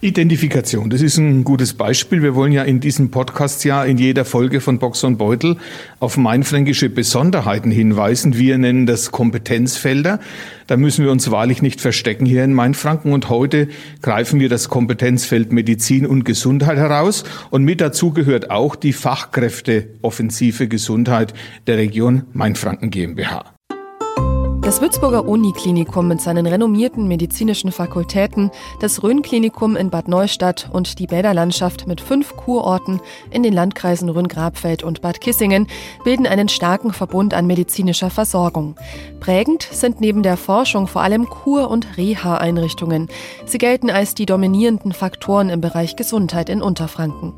Identifikation, das ist ein gutes Beispiel. Wir wollen ja in diesem Podcast ja in jeder Folge von Box und Beutel auf mainfränkische Besonderheiten hinweisen. Wir nennen das Kompetenzfelder. Da müssen wir uns wahrlich nicht verstecken hier in Mainfranken. Und heute greifen wir das Kompetenzfeld Medizin und Gesundheit heraus. Und mit dazu gehört auch die Fachkräfteoffensive Gesundheit der Region Mainfranken GmbH. Das Würzburger Uniklinikum mit seinen renommierten medizinischen Fakultäten, das Rhön-Klinikum in Bad Neustadt und die Bäderlandschaft mit fünf Kurorten in den Landkreisen Rhön-Grabfeld und Bad Kissingen bilden einen starken Verbund an medizinischer Versorgung. Prägend sind neben der Forschung vor allem Kur- und Reha-Einrichtungen. Sie gelten als die dominierenden Faktoren im Bereich Gesundheit in Unterfranken.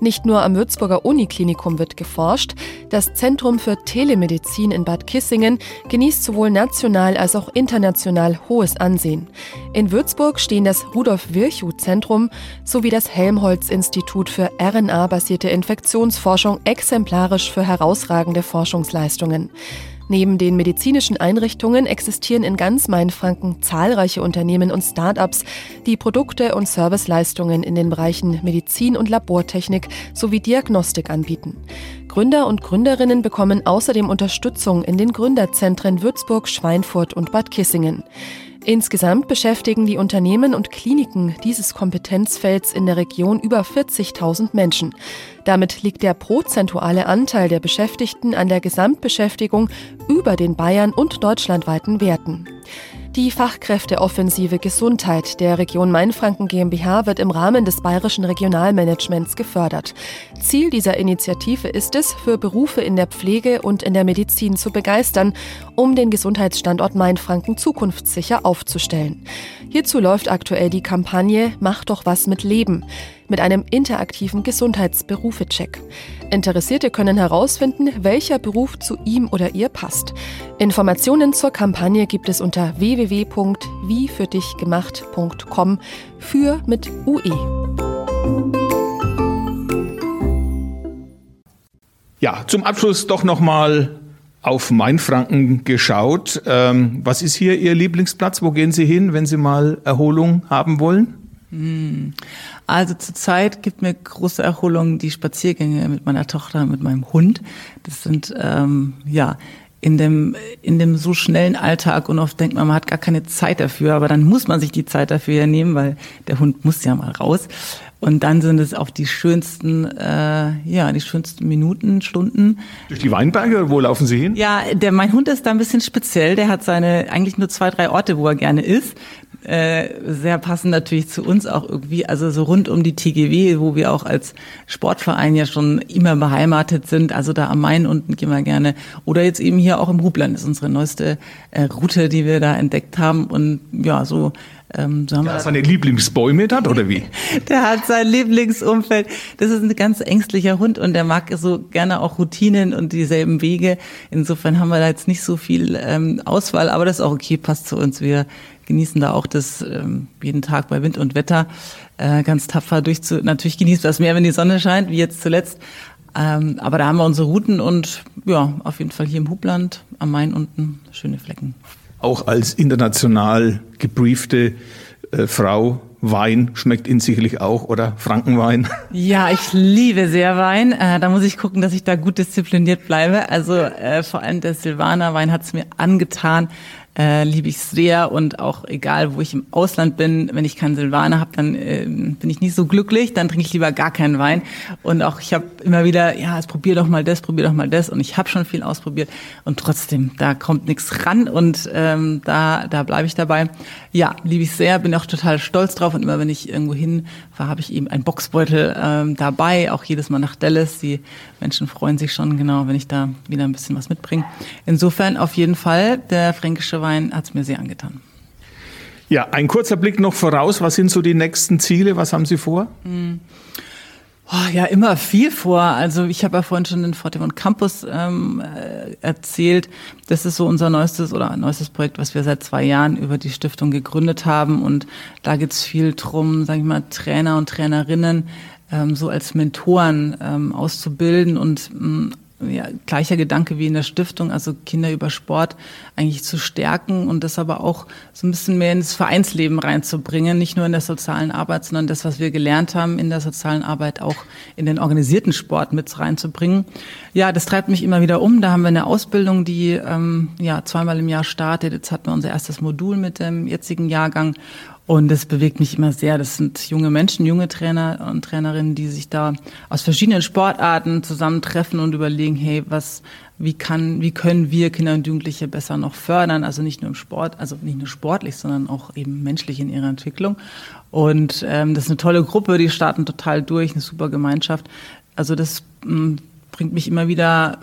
Nicht nur am Würzburger Uniklinikum wird geforscht, das Zentrum für Telemedizin in Bad Kissingen genießt sowohl national als auch international hohes Ansehen. In Würzburg stehen das Rudolf-Virchow-Zentrum sowie das Helmholtz-Institut für RNA-basierte Infektionsforschung exemplarisch für herausragende Forschungsleistungen. Neben den medizinischen Einrichtungen existieren in ganz Mainfranken zahlreiche Unternehmen und Start-ups, die Produkte und Serviceleistungen in den Bereichen Medizin und Labortechnik sowie Diagnostik anbieten. Gründer und Gründerinnen bekommen außerdem Unterstützung in den Gründerzentren Würzburg, Schweinfurt und Bad Kissingen. Insgesamt beschäftigen die Unternehmen und Kliniken dieses Kompetenzfelds in der Region über 40.000 Menschen. Damit liegt der prozentuale Anteil der Beschäftigten an der Gesamtbeschäftigung über den Bayern und deutschlandweiten Werten. Die Fachkräfteoffensive Gesundheit der Region Mainfranken GmbH wird im Rahmen des bayerischen Regionalmanagements gefördert. Ziel dieser Initiative ist es, für Berufe in der Pflege und in der Medizin zu begeistern, um den Gesundheitsstandort Mainfranken zukunftssicher aufzustellen. Hierzu läuft aktuell die Kampagne Mach doch was mit Leben mit einem interaktiven Gesundheitsberufe-Check. Interessierte können herausfinden, welcher Beruf zu ihm oder ihr passt. Informationen zur Kampagne gibt es unter www.wiefürdichgemacht.com für mit UE. Ja, zum Abschluss doch nochmal auf Mainfranken geschaut. Ähm, was ist hier Ihr Lieblingsplatz? Wo gehen Sie hin, wenn Sie mal Erholung haben wollen? Hm. Also zurzeit gibt mir große Erholung die Spaziergänge mit meiner Tochter, mit meinem Hund. Das sind ähm, ja in dem in dem so schnellen Alltag und oft denkt man, man hat gar keine Zeit dafür, aber dann muss man sich die Zeit dafür ja nehmen, weil der Hund muss ja mal raus. Und dann sind es auch die schönsten, äh, ja, die schönsten Minuten, Stunden. Durch die Weinberge, wo laufen Sie hin? Ja, der, mein Hund ist da ein bisschen speziell. Der hat seine eigentlich nur zwei, drei Orte, wo er gerne ist äh, sehr passend natürlich zu uns auch irgendwie, also so rund um die TGW, wo wir auch als Sportverein ja schon immer beheimatet sind. Also da am Main unten gehen wir gerne. Oder jetzt eben hier auch im Hubland ist unsere neueste äh, Route, die wir da entdeckt haben. Und ja, so ähm, so ja, wir seine Lieblingsbäume hat oder wie? der hat sein Lieblingsumfeld. Das ist ein ganz ängstlicher Hund und der mag so gerne auch Routinen und dieselben Wege. Insofern haben wir da jetzt nicht so viel ähm, Auswahl, aber das ist auch okay, passt zu uns. Wir genießen da auch das ähm, jeden Tag bei Wind und Wetter äh, ganz tapfer durchzu. Natürlich genießt das mehr, wenn die Sonne scheint, wie jetzt zuletzt. Ähm, aber da haben wir unsere Routen und ja, auf jeden Fall hier im Hubland am Main unten schöne Flecken. Auch als international gebriefte äh, Frau Wein schmeckt Ihnen sicherlich auch, oder Frankenwein? Ja, ich liebe sehr Wein. Äh, da muss ich gucken, dass ich da gut diszipliniert bleibe. Also äh, vor allem der Silvaner Wein hat es mir angetan äh, liebe ich sehr und auch egal, wo ich im Ausland bin, wenn ich keinen Silvaner habe, dann äh, bin ich nicht so glücklich, dann trinke ich lieber gar keinen Wein. Und auch ich habe immer wieder, ja, jetzt probier doch mal das, probier doch mal das. Und ich habe schon viel ausprobiert. Und trotzdem, da kommt nichts ran und ähm, da, da bleibe ich dabei. Ja, liebe ich sehr, bin auch total stolz drauf und immer wenn ich irgendwo hin war, habe ich eben einen Boxbeutel ähm, dabei, auch jedes Mal nach Dallas. Die Menschen freuen sich schon genau, wenn ich da wieder ein bisschen was mitbringe. Insofern auf jeden Fall der fränkische Wein hat es mir sehr angetan. Ja, ein kurzer Blick noch voraus. Was sind so die nächsten Ziele? Was haben Sie vor? Mm. Oh, ja, immer viel vor. Also ich habe ja vorhin schon den Fortevon Campus ähm, äh, erzählt. Das ist so unser neuestes oder neuestes Projekt, was wir seit zwei Jahren über die Stiftung gegründet haben. Und da geht's viel drum, sage ich mal, Trainer und Trainerinnen ähm, so als Mentoren ähm, auszubilden und ähm, ja, gleicher Gedanke wie in der Stiftung, also Kinder über Sport eigentlich zu stärken und das aber auch so ein bisschen mehr ins Vereinsleben reinzubringen, nicht nur in der sozialen Arbeit, sondern das, was wir gelernt haben in der sozialen Arbeit, auch in den organisierten Sport mit reinzubringen. Ja, das treibt mich immer wieder um. Da haben wir eine Ausbildung, die ähm, ja zweimal im Jahr startet. Jetzt hatten wir unser erstes Modul mit dem jetzigen Jahrgang und das bewegt mich immer sehr. Das sind junge Menschen, junge Trainer und Trainerinnen, die sich da aus verschiedenen Sportarten zusammentreffen und überlegen, hey, was, wie kann, wie können wir Kinder und Jugendliche besser noch fördern? Also nicht nur im Sport, also nicht nur sportlich, sondern auch eben menschlich in ihrer Entwicklung. Und ähm, das ist eine tolle Gruppe, die starten total durch, eine super Gemeinschaft. Also das mh, mm, bringt mich immer wieder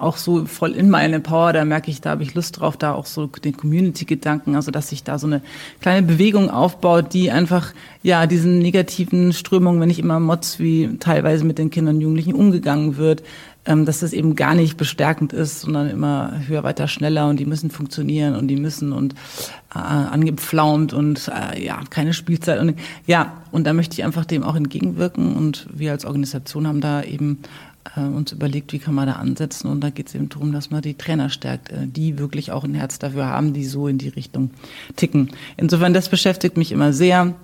auch so voll in meine Power, da merke ich, da habe ich Lust drauf, da auch so den Community-Gedanken, also dass sich da so eine kleine Bewegung aufbaut, die einfach, ja, diesen negativen Strömungen, wenn ich immer Mods, wie teilweise mit den Kindern und Jugendlichen umgegangen wird, ähm, dass das eben gar nicht bestärkend ist, sondern immer höher, weiter, schneller und die müssen funktionieren und die müssen und äh, angepflaumt und äh, ja, keine Spielzeit und ja, und da möchte ich einfach dem auch entgegenwirken und wir als Organisation haben da eben äh, uns überlegt, wie kann man da ansetzen. Und da geht es eben darum, dass man die Trainer stärkt, äh, die wirklich auch ein Herz dafür haben, die so in die Richtung ticken. Insofern, das beschäftigt mich immer sehr.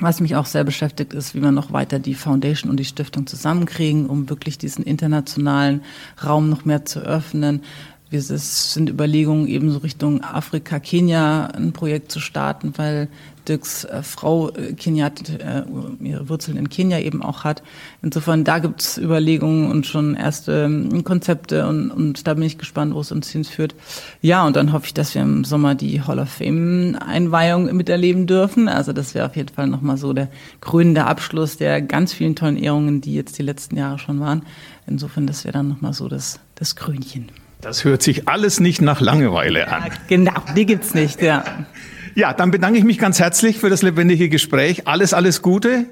Was mich auch sehr beschäftigt, ist, wie wir noch weiter die Foundation und die Stiftung zusammenkriegen, um wirklich diesen internationalen Raum noch mehr zu öffnen. Es sind Überlegungen, eben so Richtung Afrika, Kenia ein Projekt zu starten, weil Dirks äh, Frau äh, Kenyatt äh, ihre Wurzeln in Kenia eben auch hat. Insofern, da gibt's Überlegungen und schon erste ähm, Konzepte und, und da bin ich gespannt, wo es uns hinführt. Ja, und dann hoffe ich, dass wir im Sommer die Hall of Fame-Einweihung miterleben dürfen. Also das wäre auf jeden Fall nochmal so der krönende Abschluss der ganz vielen tollen Ehrungen, die jetzt die letzten Jahre schon waren. Insofern, das wäre dann nochmal so das, das Krönchen. Das hört sich alles nicht nach Langeweile an. Ja, genau, die gibt's nicht, ja. Ja, dann bedanke ich mich ganz herzlich für das lebendige Gespräch. Alles, alles Gute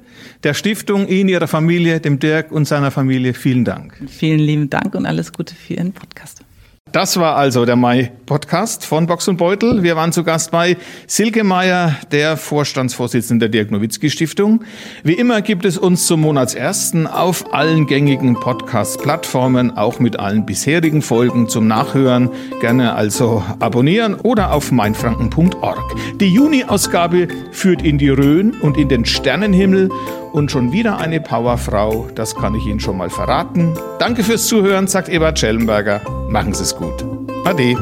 der Stiftung, Ihnen, Ihrer Familie, dem Dirk und seiner Familie. Vielen Dank. Vielen lieben Dank und alles Gute für Ihren Podcast. Das war also der Mai-Podcast von Box und Beutel. Wir waren zu Gast bei Silke Meier, der Vorstandsvorsitzende der Dirk Nowitzki Stiftung. Wie immer gibt es uns zum Monatsersten auf allen gängigen Podcast-Plattformen, auch mit allen bisherigen Folgen zum Nachhören. Gerne also abonnieren oder auf meinfranken.org. Die Juni-Ausgabe führt in die Rhön und in den Sternenhimmel und schon wieder eine Powerfrau, das kann ich Ihnen schon mal verraten. Danke fürs Zuhören, sagt Eva Schellenberger. Machen Sie es gut. Ade.